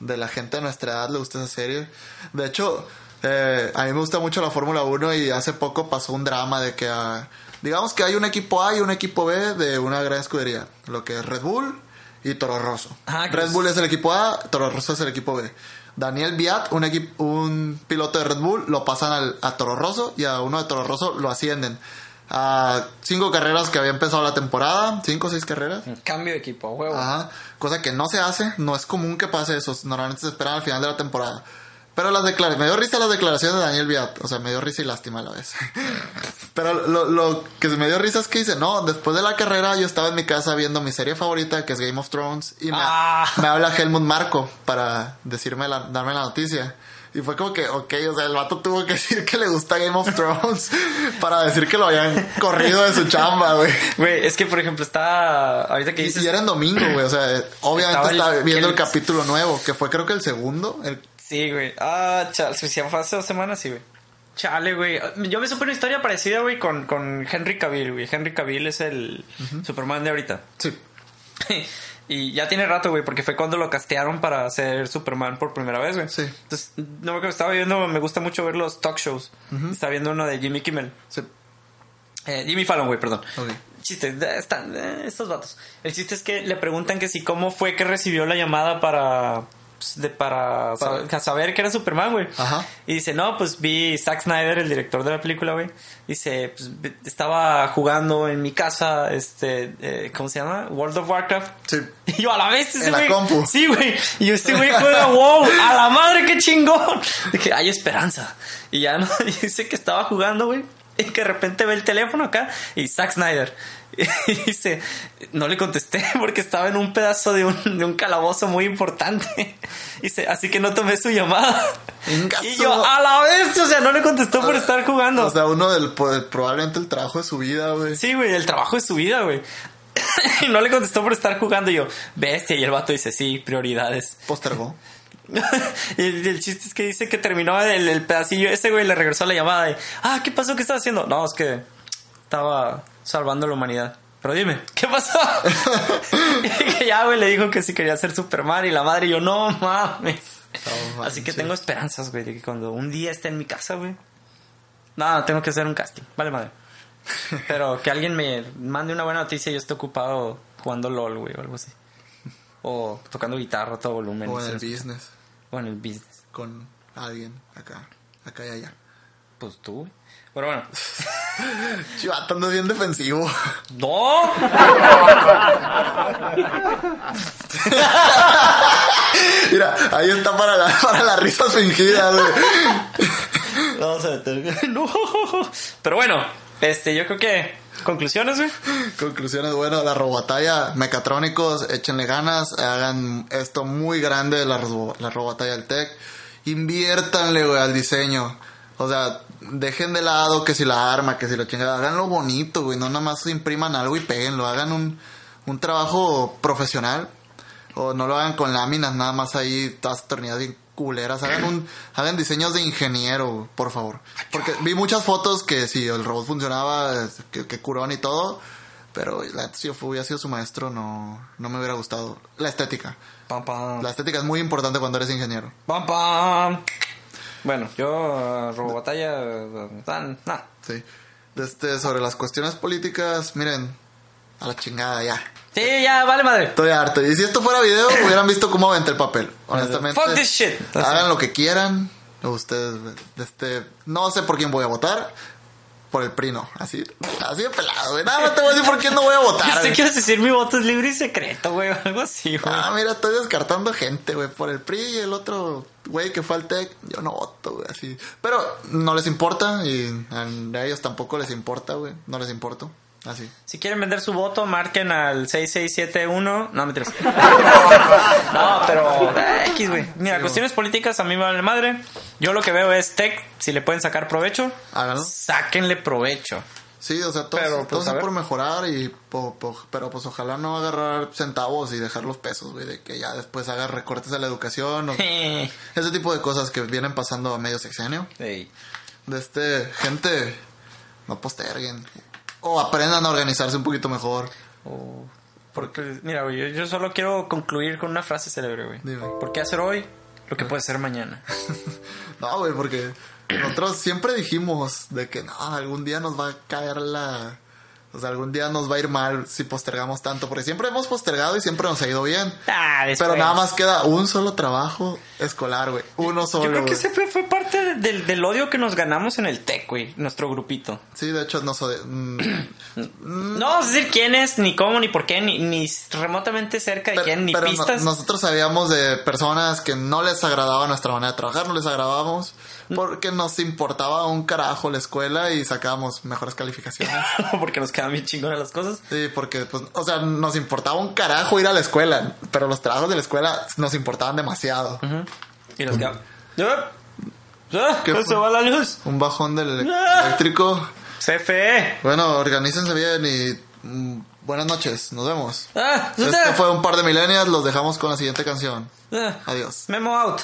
de la gente de nuestra edad le gusta esa serie. De hecho, eh, a mí me gusta mucho la Fórmula 1 y hace poco pasó un drama de que, ah, digamos que hay un equipo A y un equipo B de una gran escudería. Lo que es Red Bull y Toro Rosso. Ah, Red es- Bull es el equipo A, Toro Rosso es el equipo B. Daniel Biat, un, un piloto de Red Bull, lo pasan al- a Toro Rosso y a uno de Toro Rosso lo ascienden. A cinco carreras que había empezado la temporada, cinco o seis carreras. Cambio de equipo, huevo. Ajá. Cosa que no se hace, no es común que pase eso. Normalmente se esperan al final de la temporada. Pero las declaraciones, me dio risa las declaraciones de Daniel Viat. O sea, me dio risa y lástima a la vez. Pero lo, lo que me dio risa es que dice, no, después de la carrera yo estaba en mi casa viendo mi serie favorita, que es Game of Thrones, y me, Ah. me habla Helmut Marco para decirme la, darme la noticia. Y fue como que, ok, o sea, el vato tuvo que decir que le gusta Game of Thrones para decir que lo habían corrido de su chamba, güey. Güey, es que por ejemplo está. Ahorita que Y, dices. y era en domingo, güey. O sea, obviamente Estaba el- viendo el el- capítulo nuevo, que fue creo que el segundo. El, Sí, güey. Ah, chale. Si fue hace dos semanas, sí, güey. Chale, güey. Yo me supe una historia parecida, güey, con, con Henry Cavill, güey. Henry Cavill es el Superman de ahorita. sí. y ya tiene rato, güey, porque fue cuando lo castearon para ser Superman por primera vez, güey. Sí. Entonces, no me acuerdo, estaba viendo, me gusta mucho ver los talk shows. Estaba viendo uno de Jimmy Kimmel. sí. Eh, Jimmy Fallon, güey, perdón. Ok. Chiste, están eh, estos vatos. El chiste es que le preguntan que si cómo fue que recibió la llamada para pues, de, para, Para- sa- saber que era Superman, güey. Ajá. Y dice, no, pues vi Zack Snyder, el director de la película, güey. Dice, pues estaba jugando en mi casa, este, eh, ¿cómo se llama? World of Warcraft. Sí. Y yo, a la vez, ese güey. Sí, güey. Y yo, este güey juega WoW. A la madre, qué chingón. Dije, hay esperanza. Y ya no, y dice que estaba jugando, güey. Y que de repente ve el teléfono acá y Zack Snyder. Y dice, no le contesté porque estaba en un pedazo de un, de un calabozo muy importante. Dice, así que no tomé su llamada. Y yo, a la vez, o sea, no le contestó por estar jugando. O sea, uno del probablemente el trabajo de su vida, güey. Sí, güey, el trabajo de su vida, güey. y no le contestó por estar jugando. Y yo, bestia. Y el vato dice, sí, prioridades. Postergó. y el, el chiste es que dice que terminó el, el pedacillo. Ese güey le regresó la llamada de, ah, ¿qué pasó? ¿Qué estás haciendo? No, es que estaba salvando la humanidad. Pero dime, ¿qué pasó? y que ya, güey, le dijo que sí quería ser Superman. Y la madre, y yo, no mames. Así que tengo esperanzas, güey, de que cuando un día esté en mi casa, güey. No, tengo que hacer un casting. Vale, madre. Pero que alguien me mande una buena noticia y yo esté ocupado jugando LOL, güey, o algo así. O tocando guitarra a todo volumen. O en el business. O en el business. Con alguien acá. Acá y allá. Pues tú, güey. Pero bueno. Chivato, andas bien defensivo. ¡No! Mira, ahí está para, la, para las risas fingidas, güey. Vamos a meter. ¡No! Pero bueno, este, yo creo que. Conclusiones, güey. Conclusiones, bueno, la robobatalla, mecatrónicos, échenle ganas, hagan esto muy grande, la, la robobatalla del tech. Inviértanle, güey, al diseño. O sea, dejen de lado que si la arma, que si la chingada, háganlo bonito, güey, no nada más impriman algo y péguenlo, hagan un, un trabajo profesional. O no lo hagan con láminas, nada más ahí, todas torneadas bien culeras. Hagan un, hagan diseños de ingeniero, por favor. Porque vi muchas fotos que si el robot funcionaba, que, que curón y todo. Pero la si yo hubiera sido su maestro, no, no me hubiera gustado. La estética. Pam, pam. La estética es muy importante cuando eres ingeniero. Pam, pam. Bueno, yo, uh, Robobatalla, uh, tan, nah. Sí. Este, sobre las cuestiones políticas, miren, a la chingada ya. Sí, ya, vale madre. Estoy harto. Y si esto fuera video, hubieran visto cómo aventé el papel. Honestamente. Fuck this shit. Hagan lo que quieran. Ustedes, este, no sé por quién voy a votar. Por el PRI no. Así, así de pelado, güey. Nada más te voy a decir por quién no voy a votar. Ibas a decir mi voto es libre y secreto, güey, algo así, güey. Ah, mira, estoy descartando gente, güey. Por el PRI y el otro güey que fue al TEC, yo no voto, güey, así. Pero no les importa y a ellos tampoco les importa, güey. No les importo. Así. Si quieren vender su voto, marquen al 6671. No, mentiras. no, pero eh, X, güey. Mira, cuestiones políticas a mí me vale madre. Yo lo que veo es tech, si le pueden sacar provecho, Háganlo. sáquenle provecho. Sí, o sea, todo, Pero, pues, por mejorar y po- po- pero pues ojalá no agarrar centavos y dejar los pesos, güey, de que ya después haga recortes a la educación o ese tipo de cosas que vienen pasando a medio sexenio. Ey. De este, gente, no posterguen o aprendan a organizarse un poquito mejor. Oh, porque, mira, güey, yo, yo solo quiero concluir con una frase célebre, güey. Dime. ¿Por qué hacer hoy lo que puede ser mañana? No, güey, porque nosotros siempre dijimos de que no, algún día nos va a caer la... O sea, algún día nos va a ir mal si postergamos tanto, porque siempre hemos postergado y siempre nos ha ido bien. Ah. Pero nada más queda un solo trabajo escolar, güey. Uno solo. Yo creo que ese fue, fue parte del, del odio que nos ganamos en el TEC, güey, nuestro grupito. Sí, de hecho, no sé. mm, No vamos a decir quién es, ni cómo, ni por qué, ni, ni remotamente cerca de pero quién, ni pero no- pistas. nosotros sabíamos de personas que no les agradaba nuestra manera de trabajar, no les agradábamos, porque nos importaba un carajo la escuela y sacábamos mejores calificaciones. porque nos quedan bien chingonas las cosas. Sí, porque, pues, o sea, nos importaba un carajo ir a la escuela, pero los trabajos de la escuela nos importaban demasiado. Y nos quedan. ¡Ah! ¡Ah! ¿Qué ¡Se va la luz! Un bajón del Ah. eléctrico. CFE. Bueno, organícense bien y mm, buenas noches, nos vemos. ¡Ah! Este fue un par de millennials, los dejamos con la siguiente canción. Ah. Adiós. Memo out.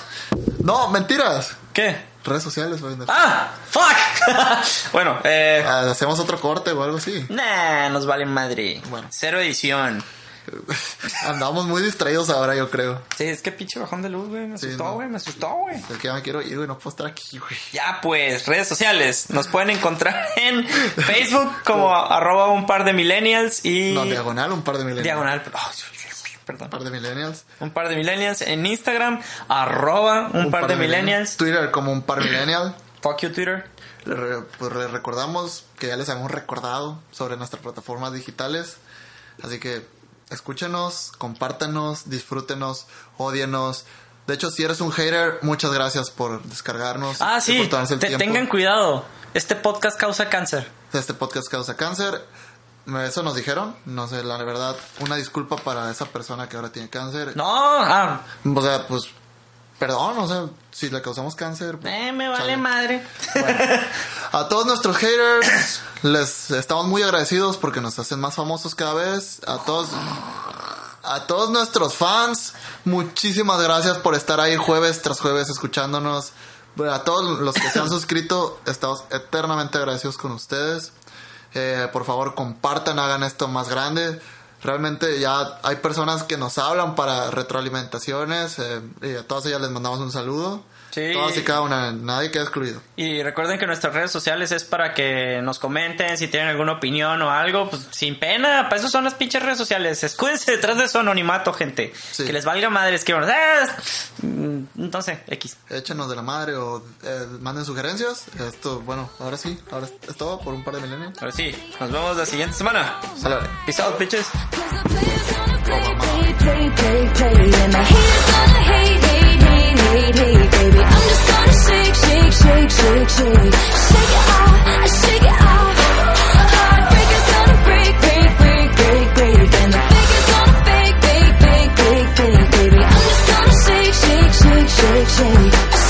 No, mentiras. ¿Qué? Redes sociales, güey. ¡Ah! ¡Fuck! bueno, eh. Ah, Hacemos otro corte o algo así. Nah, nos vale madre. Bueno. Cero edición. Andamos muy distraídos ahora, yo creo. Sí, es que pinche bajón de luz, güey. Me Sí, asustó, no. güey. Me asustó, güey. Es que ya me quiero ir, güey. No puedo estar aquí, güey. Ya pues, redes sociales. Nos pueden encontrar en Facebook como arroba un par de millennials y... No, diagonal, un par de millennials. Diagonal, oh, perdón. Un par de millennials. Un par de millennials en Instagram, arroba un, par, de millennials. Twitter como un par millennial. Fuck you, Twitter. Le Pues les recordamos que ya les hemos recordado sobre nuestras plataformas digitales. Así que escúchenos, compártanos, disfrútenos, odienos. De hecho, si eres un hater, muchas gracias por descargarnos. Ah, sí. por el te- tiempo. tengan cuidado. Este podcast causa cáncer. Este podcast causa cáncer. Eso nos dijeron. No sé, la verdad, una disculpa para esa persona que ahora tiene cáncer. No, ah, O sea, pues, perdón, o sea, si le causamos cáncer. pues, eh, me vale madre. A todos nuestros haters, les estamos muy agradecidos porque nos hacen más famosos cada vez. A todos, a todos nuestros fans, muchísimas gracias por estar ahí jueves tras jueves escuchándonos. Bueno, A todos los que se han suscrito, estamos eternamente agradecidos con ustedes. Eh, por favor, compartan, hagan esto más grande. Realmente ya hay personas que nos hablan para retroalimentaciones eh, y a todas ellas les mandamos un saludo. Sí. Todas y cada una, nadie queda excluido. Y recuerden que nuestras redes sociales es para que nos comenten si tienen alguna opinión o algo, pues sin pena, para eso son las pinches redes sociales. Escúdense detrás de su anonimato, gente. Sí. Que les valga madre, es que bueno, ¡ah! Mm, entonces, X. échenos de la madre o eh, manden sugerencias. Esto, bueno, ahora sí, ahora es todo por un par de milenios. Ahora sí, nos vemos la siguiente semana. Sale. Peace out, bitches. need, need, need, baby. I'm just gonna shake, shake, shake, shake, shake. Shake it off, shake it off. Heartbreaker's gonna break, break, break, break, break. And the baker's gonna fake, fake, fake, fake, bake, baby. I'm just gonna shake, shake, shake, shake, shake.